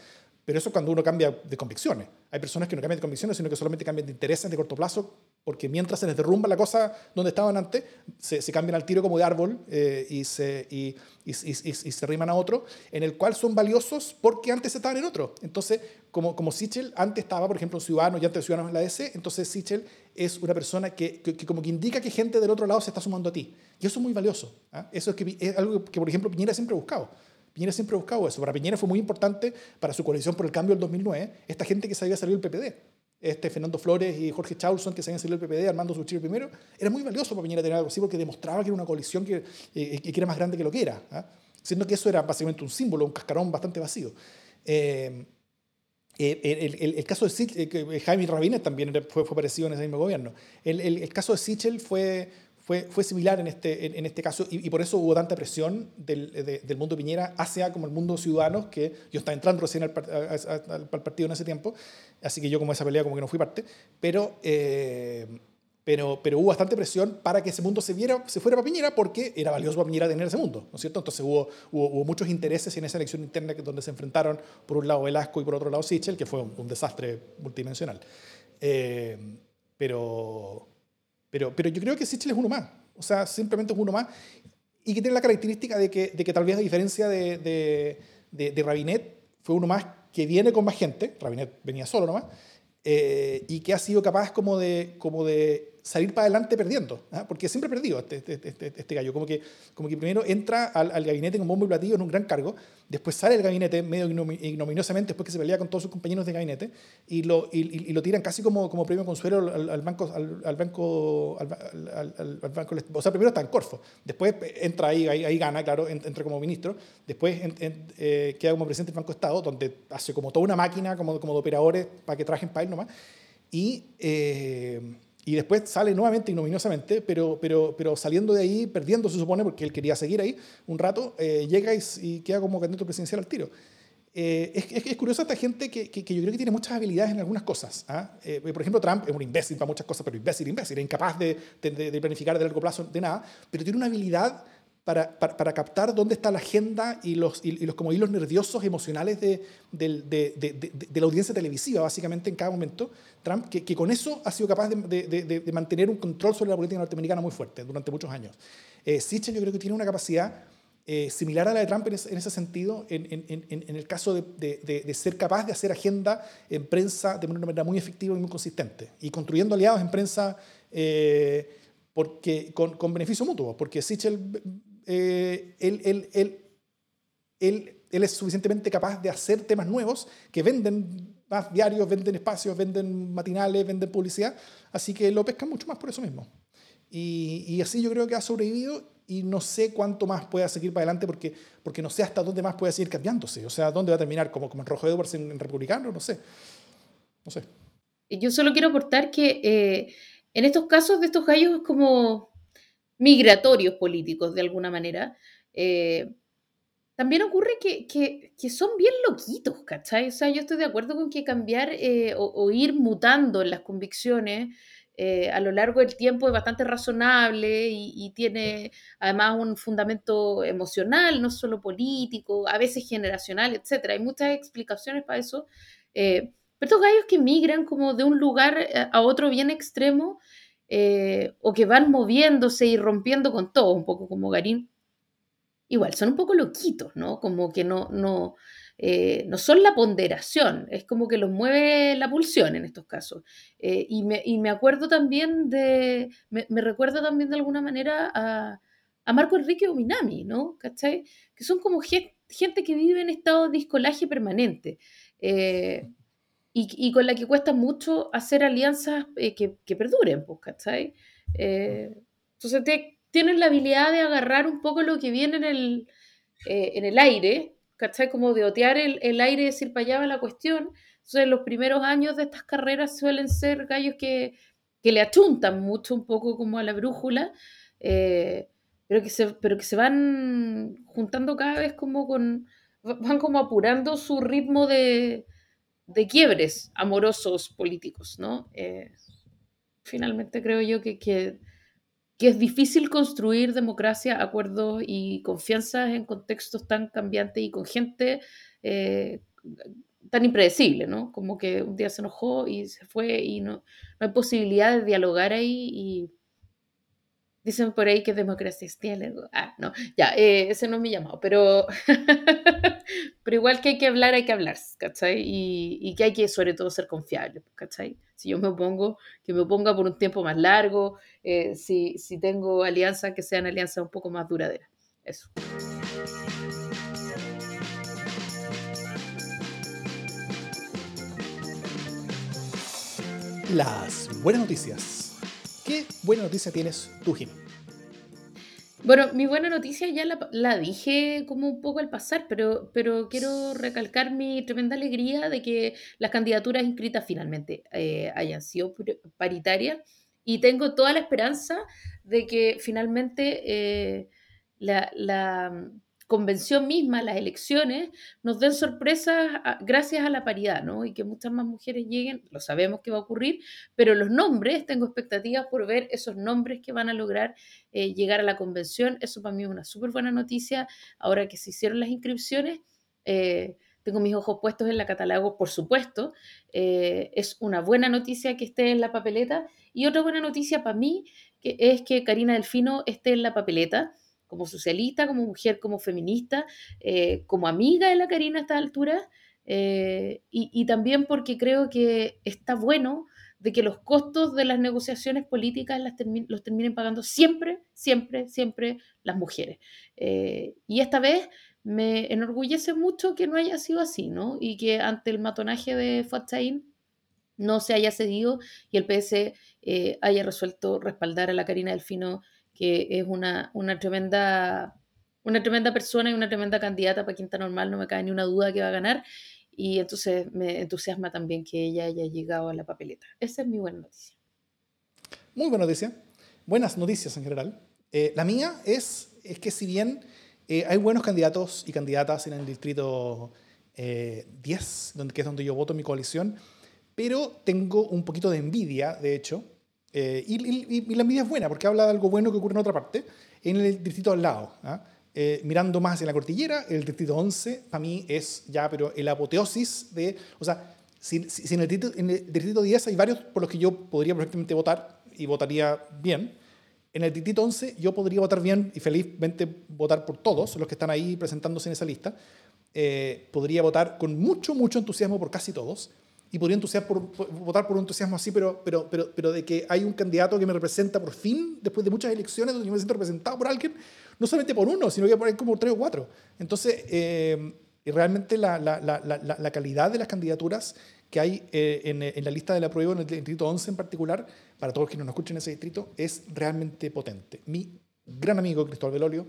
Pero eso es cuando uno cambia de convicciones. Hay personas que no cambian de convicciones, sino que solamente cambian de intereses de corto plazo, porque mientras se les derrumba la cosa donde estaban antes, se, cambian al tiro como de árbol eh, y, se, y, se riman a otro, en el cual son valiosos porque antes estaban en otro. Entonces, como, como Sichel antes estaba, por ejemplo, en Ciudadanos y antes Ciudadanos en la DC, entonces Sichel es una persona que, que, como que indica que gente del otro lado se está sumando a ti. Y eso es muy valioso. ¿ah? Eso es, que, es algo que, por ejemplo, Piñera siempre ha buscado. Piñera siempre ha buscado eso. Para Piñera fue muy importante para su coalición por el cambio del 2009, esta gente que se había salido del PPD. este Fernando Flores y Jorge Chaulson, que se habían salido del PPD armando su Chile primero, era muy valioso para Piñera tener algo así porque demostraba que era una coalición que, eh, era más grande que lo que era, ¿ah? siendo que eso era básicamente un símbolo, un cascarón bastante vacío. Eh, el, el, el, caso de Jaime Rabinet también fue, fue, parecido en ese mismo gobierno. El, caso de Sichel fue, fue, fue similar en este, en, este caso y, por eso hubo tanta presión del, del, mundo Piñera hacia como el mundo ciudadanos que yo estaba entrando recién al, al, partido en ese tiempo, así que yo como esa pelea como que no fui parte, pero... Eh, pero, pero hubo bastante presión para que ese mundo se, viera, se fuera para Piñera porque era valioso para Piñera tener ese mundo, ¿no es cierto? Entonces hubo, hubo, muchos intereses en esa elección interna donde se enfrentaron por un lado Velasco y por otro lado Sichel, que fue un, desastre multidimensional. Eh, pero, pero, pero yo creo que Sichel es uno más, o sea, simplemente es uno más. Y que tiene la característica de que, de que tal vez a diferencia de, de, de, Rabinet, fue uno más que viene con más gente, Rabinet venía solo nomás, eh, y que ha sido capaz como de, como de salir para adelante perdiendo, ¿ah? porque siempre perdido este, este, este, este, gallo, como que, como que primero entra al, al, gabinete con bombo y platillo en un gran cargo, después sale del gabinete medio ignominiosamente después que se pelea con todos sus compañeros de gabinete y lo, y, lo tiran casi como, como premio consuelo al, banco, al, banco, al, banco, o sea, primero está en Corfo, después entra ahí, ahí, gana, claro, entra como ministro, después eh, queda como presidente del Banco de Estado, donde hace como toda una máquina como, como de operadores para que trajen para él nomás, y... Eh, y después sale nuevamente ignominiosamente, pero, pero, pero saliendo de ahí, perdiendo se supone, porque él quería seguir ahí un rato, eh, llega y, queda como candidato presidencial al tiro. Eh, es, es, curioso esta gente que, que, yo creo que tiene muchas habilidades en algunas cosas. ¿ah? Eh, por ejemplo, Trump es un imbécil para muchas cosas, pero imbécil, imbécil, es incapaz de, de, de planificar de largo plazo de nada, pero tiene una habilidad para, para, para, captar dónde está la agenda y los, y, los como hilos nerviosos emocionales de, de, de, la audiencia televisiva, básicamente en cada momento. Trump, que, que con eso ha sido capaz de, mantener un control sobre la política norteamericana muy fuerte durante muchos años. Eh, Sichel yo creo que tiene una capacidad eh, similar a la de Trump en ese, sentido, en, en, en, el caso de, ser capaz de hacer agenda en prensa de una manera muy efectiva y muy consistente, y construyendo aliados en prensa eh, porque, con, con beneficio mutuo, porque Sichel eh, él, él, él, él, es suficientemente capaz de hacer temas nuevos que venden más diarios, venden espacios, venden matinales, venden publicidad, así que lo pescan mucho más por eso mismo. Y, y, así yo creo que ha sobrevivido y no sé cuánto más pueda seguir para adelante porque, porque no sé hasta dónde más puede seguir cambiándose. O sea, ¿dónde va a terminar? ¿Como, como en Rojo Edwards en, Republicano? No sé. No sé. Yo solo quiero aportar que eh, en estos casos de estos gallos es como migratorios políticos de alguna manera, eh, también ocurre que, que, son bien loquitos, ¿cachai? O sea, yo estoy de acuerdo con que cambiar eh, o, ir mutando en las convicciones eh, a lo largo del tiempo es bastante razonable y, tiene además un fundamento emocional, no solo político, a veces generacional, etc. Hay muchas explicaciones para eso. pero estos gallos que migran como de un lugar a otro bien extremo, eh, o que van moviéndose y rompiendo con todo, un poco como Garín, igual son un poco loquitos, ¿no? Como que no, no, eh, no son la ponderación, es como que los mueve la pulsión en estos casos. Eh, y, me, y, me, acuerdo también de, me, me recuerda también de alguna manera a, a Marco Enrique Ominami, ¿no? ¿Cachai? Que son como gente, gente que vive en estado de discolaje permanente y, con la que cuesta mucho hacer alianzas eh, que, que, perduren, pues, ¿cachai? Eh, entonces tienen la habilidad de agarrar un poco lo que viene en el, eh, en el aire, ¿cachai? Como de otear el, el aire y decir para allá va la cuestión. Entonces los primeros años de estas carreras suelen ser gallos que, que le achuntan mucho un poco como a la brújula, pero, que se, pero que se van juntando cada vez como con, van como apurando su ritmo de, de quiebres amorosos políticos, ¿no? Eh, finalmente creo yo que, que, es difícil construir democracia, acuerdos y confianza en contextos tan cambiantes y con gente eh, tan impredecible, ¿no? Como que un día se enojó y se fue y no, no hay posibilidad de dialogar ahí y Dicen por ahí que democracia es Ah, no, ya, eh, ese no es mi llamado, pero, pero igual que hay que hablar, hay que hablar, ¿cachai? Y, y, que hay que sobre todo ser confiable, ¿cachai? Si yo me opongo, que me oponga por un tiempo más largo, eh, si, si tengo alianzas, que sean alianzas un poco más duraderas. Eso. las buenas noticias. ¿Qué buena noticia tienes tú, Jim? Bueno, mi buena noticia ya la, dije como un poco al pasar, pero, pero quiero recalcar mi tremenda alegría de que las candidaturas inscritas finalmente eh, hayan sido paritarias y tengo toda la esperanza de que finalmente eh, la, convención misma, las elecciones, nos den sorpresas gracias a la paridad, ¿no? Y que muchas más mujeres lleguen, lo sabemos que va a ocurrir, pero los nombres, tengo expectativas por ver esos nombres que van a lograr eh, llegar a la convención. Eso para mí es una súper buena noticia. Ahora que se hicieron las inscripciones, eh, tengo mis ojos puestos en la catálogo, por supuesto. Eh, es una buena noticia que esté en la papeleta. Y otra buena noticia para mí que es que Karina Delfino esté en la papeleta como socialista, como mujer, como feminista, eh, como amiga de la Karina a esta altura, eh, y, también porque creo que está bueno de que los costos de las negociaciones políticas los terminen pagando siempre, siempre, siempre las mujeres. Eh, y esta vez me enorgullece mucho que no haya sido así, ¿no? Y que ante el matonaje de Fatsain no se haya cedido y el PS haya resuelto respaldar a la Karina Delfino que es una, una, tremenda, una tremenda persona y una tremenda candidata para Quinta Normal, no me cae ni una duda que va a ganar. Y entonces me entusiasma también que ella haya llegado a la papeleta. Esa es mi buena noticia. Muy buena noticia. Buenas noticias en general. Eh, la mía es, es que si bien eh, hay buenos candidatos y candidatas en el distrito 10, eh, donde, que es donde yo voto mi coalición, pero tengo un poquito de envidia, de hecho, eh, y, la envidia es buena porque habla de algo bueno que ocurre en otra parte, en el distrito al lado. ¿ah? Eh, mirando más en la cordillera, el distrito 11 para mí es ya, pero el apoteosis de, o sea, si, en, el distrito, en, el distrito, 10 hay varios por los que yo podría perfectamente votar y votaría bien, en el distrito 11 yo podría votar bien y felizmente votar por todos los que están ahí presentándose en esa lista. Eh, podría votar con mucho, mucho entusiasmo por casi todos y podría por, votar por un entusiasmo así, pero, pero, pero, pero de que hay un candidato que me representa por fin, después de muchas elecciones, donde yo me siento representado por alguien, no solamente por uno, sino que por como tres o cuatro. Entonces, eh, realmente la, la, la, la, calidad de las candidaturas que hay eh, en, en, la lista de la prueba, en el distrito 11 en particular, para todos que no nos escuchen en ese distrito, es realmente potente. Mi gran amigo Cristóbal Belolio,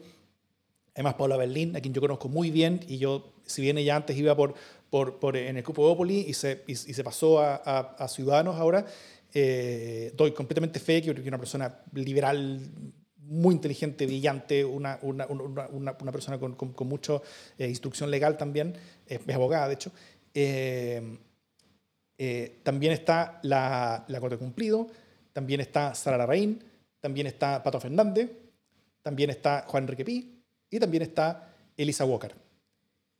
además Paula Berlín, a quien yo conozco muy bien, y yo, si bien ella antes iba por, por, en el Cupo y se, y, se pasó a, a, Ciudadanos ahora, eh, doy completamente fe que una persona liberal muy inteligente, brillante, una, una, una, una persona con, con, mucha eh, instrucción legal también, es abogada de hecho. Eh, también está la, la Corte Cumplido, también está Sara Larraín, también está Pato Fernández, también está Juan Enrique Pi y también está Elisa Walker.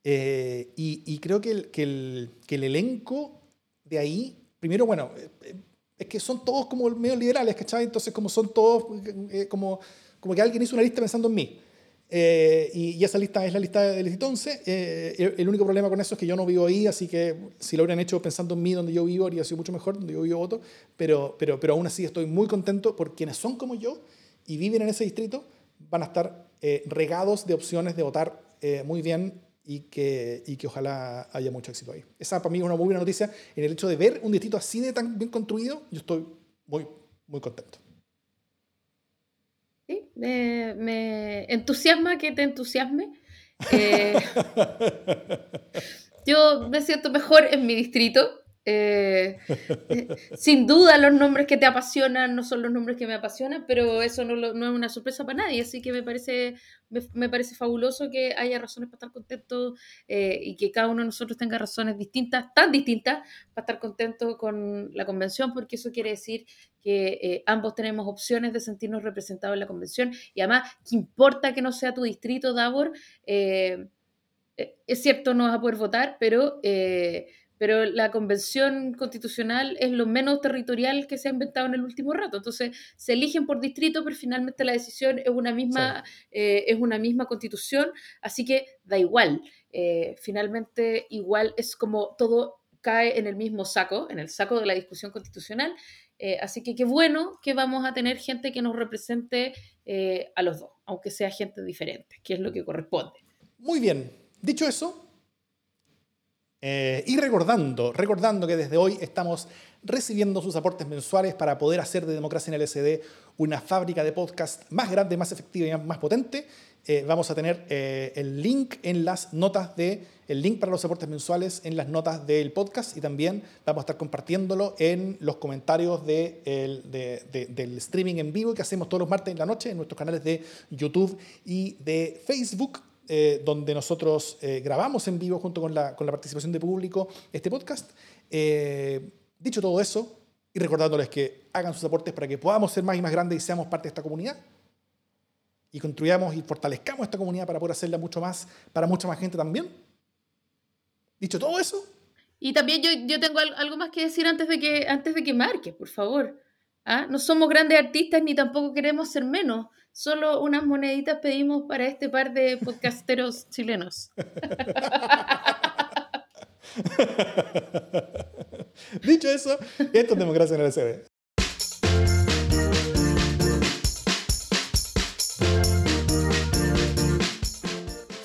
Eh, y, creo que el, que, el, que el, elenco de ahí, primero, bueno, eh, es que son todos como medio liberales, ¿cachai? Entonces, como son todos, eh, como, como que alguien hizo una lista pensando en mí. y, esa lista es la lista del distrito 11. el, único problema con eso es que yo no vivo ahí, así que si lo hubieran hecho pensando en mí donde yo vivo, habría sido mucho mejor, donde yo vivo voto. Pero, pero, pero aún así estoy muy contento por quienes son como yo y viven en ese distrito, van a estar regados de opciones de votar muy bien y que, y que ojalá haya mucho éxito ahí. Esa para mí es una muy buena noticia. En el hecho de ver un distrito así de tan bien construido, yo estoy muy, muy contento. Sí, me, entusiasma que te entusiasme. Eh, yo me siento mejor en mi distrito. Eh, eh, sin duda los nombres que te apasionan no son los nombres que me apasionan, pero eso no, no es una sorpresa para nadie, así que me parece, me, parece fabuloso que haya razones para estar contentos eh, y que cada uno de nosotros tenga razones distintas, tan distintas, para estar contento con la convención, porque eso quiere decir que ambos tenemos opciones de sentirnos representados en la convención y además, ¿qué importa que no sea tu distrito, Davor? es cierto, no vas a poder votar, pero pero la convención constitucional es lo menos territorial que se ha inventado en el último rato. Entonces, se eligen por distrito, pero finalmente la decisión es una misma, eh, es una misma constitución, así que da igual. Eh, finalmente, igual es como todo cae en el mismo saco, en el saco de la discusión constitucional. Eh, así que qué bueno que vamos a tener gente que nos represente a los dos, aunque sea gente diferente, que es lo que corresponde. Muy bien. Dicho eso, Eh, y recordando, recordando que desde hoy estamos recibiendo sus aportes mensuales para poder hacer de Democracia en LSD una fábrica de podcast más grande, más efectiva y más potente. Eh, vamos a tener eh, el link en las notas de el link para los aportes mensuales en las notas del podcast y también vamos a estar compartiéndolo en los comentarios de del streaming en vivo que hacemos todos los martes en la noche en nuestros canales de YouTube y de Facebook. Eh, donde nosotros eh, grabamos en vivo junto con la, con la, participación de público este podcast. Eh, dicho todo eso, y recordándoles que hagan sus aportes para que podamos ser más y más grandes y seamos parte de esta comunidad, y construyamos y fortalezcamos esta comunidad para poder hacerla mucho más, para mucha más gente también. Dicho todo eso. Y también yo, yo tengo algo más que decir antes de que, antes de que marque, por favor. ¿Ah? No somos grandes artistas ni tampoco queremos ser menos. Solo unas moneditas pedimos para este par de podcasteros chilenos. Dicho eso, esto es democracia en el SD.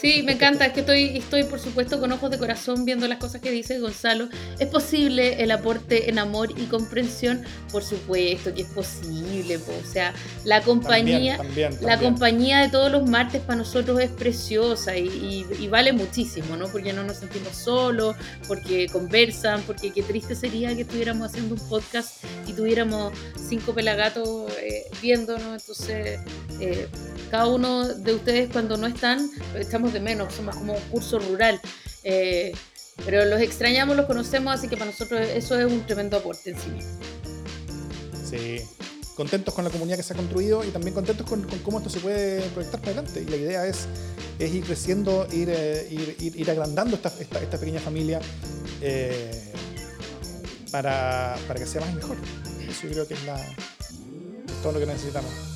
Sí, me encanta, es que estoy, estoy por supuesto con ojos de corazón viendo las cosas que dice Gonzalo. ¿Es posible el aporte en amor y comprensión? Por supuesto que es posible, o sea, la compañía, la compañía de todos los martes para nosotros es preciosa y, vale muchísimo, ¿no? Porque no nos sentimos solos, porque conversan, porque qué triste sería que estuviéramos haciendo un podcast y tuviéramos cinco pelagatos eh, viéndonos, entonces eh, cada uno de ustedes cuando no están, estamos de menos, somos como un curso rural. Eh, pero los extrañamos, los conocemos, así que para nosotros eso es un tremendo aporte en sí Sí, contentos con la comunidad que se ha construido y también contentos con, cómo esto se puede proyectar para adelante. Y la idea es, es ir creciendo, ir, eh, ir, ir, agrandando esta, esta, pequeña familia eh, para, para, que sea más y mejor. Eso yo creo que es, la, es todo lo que necesitamos.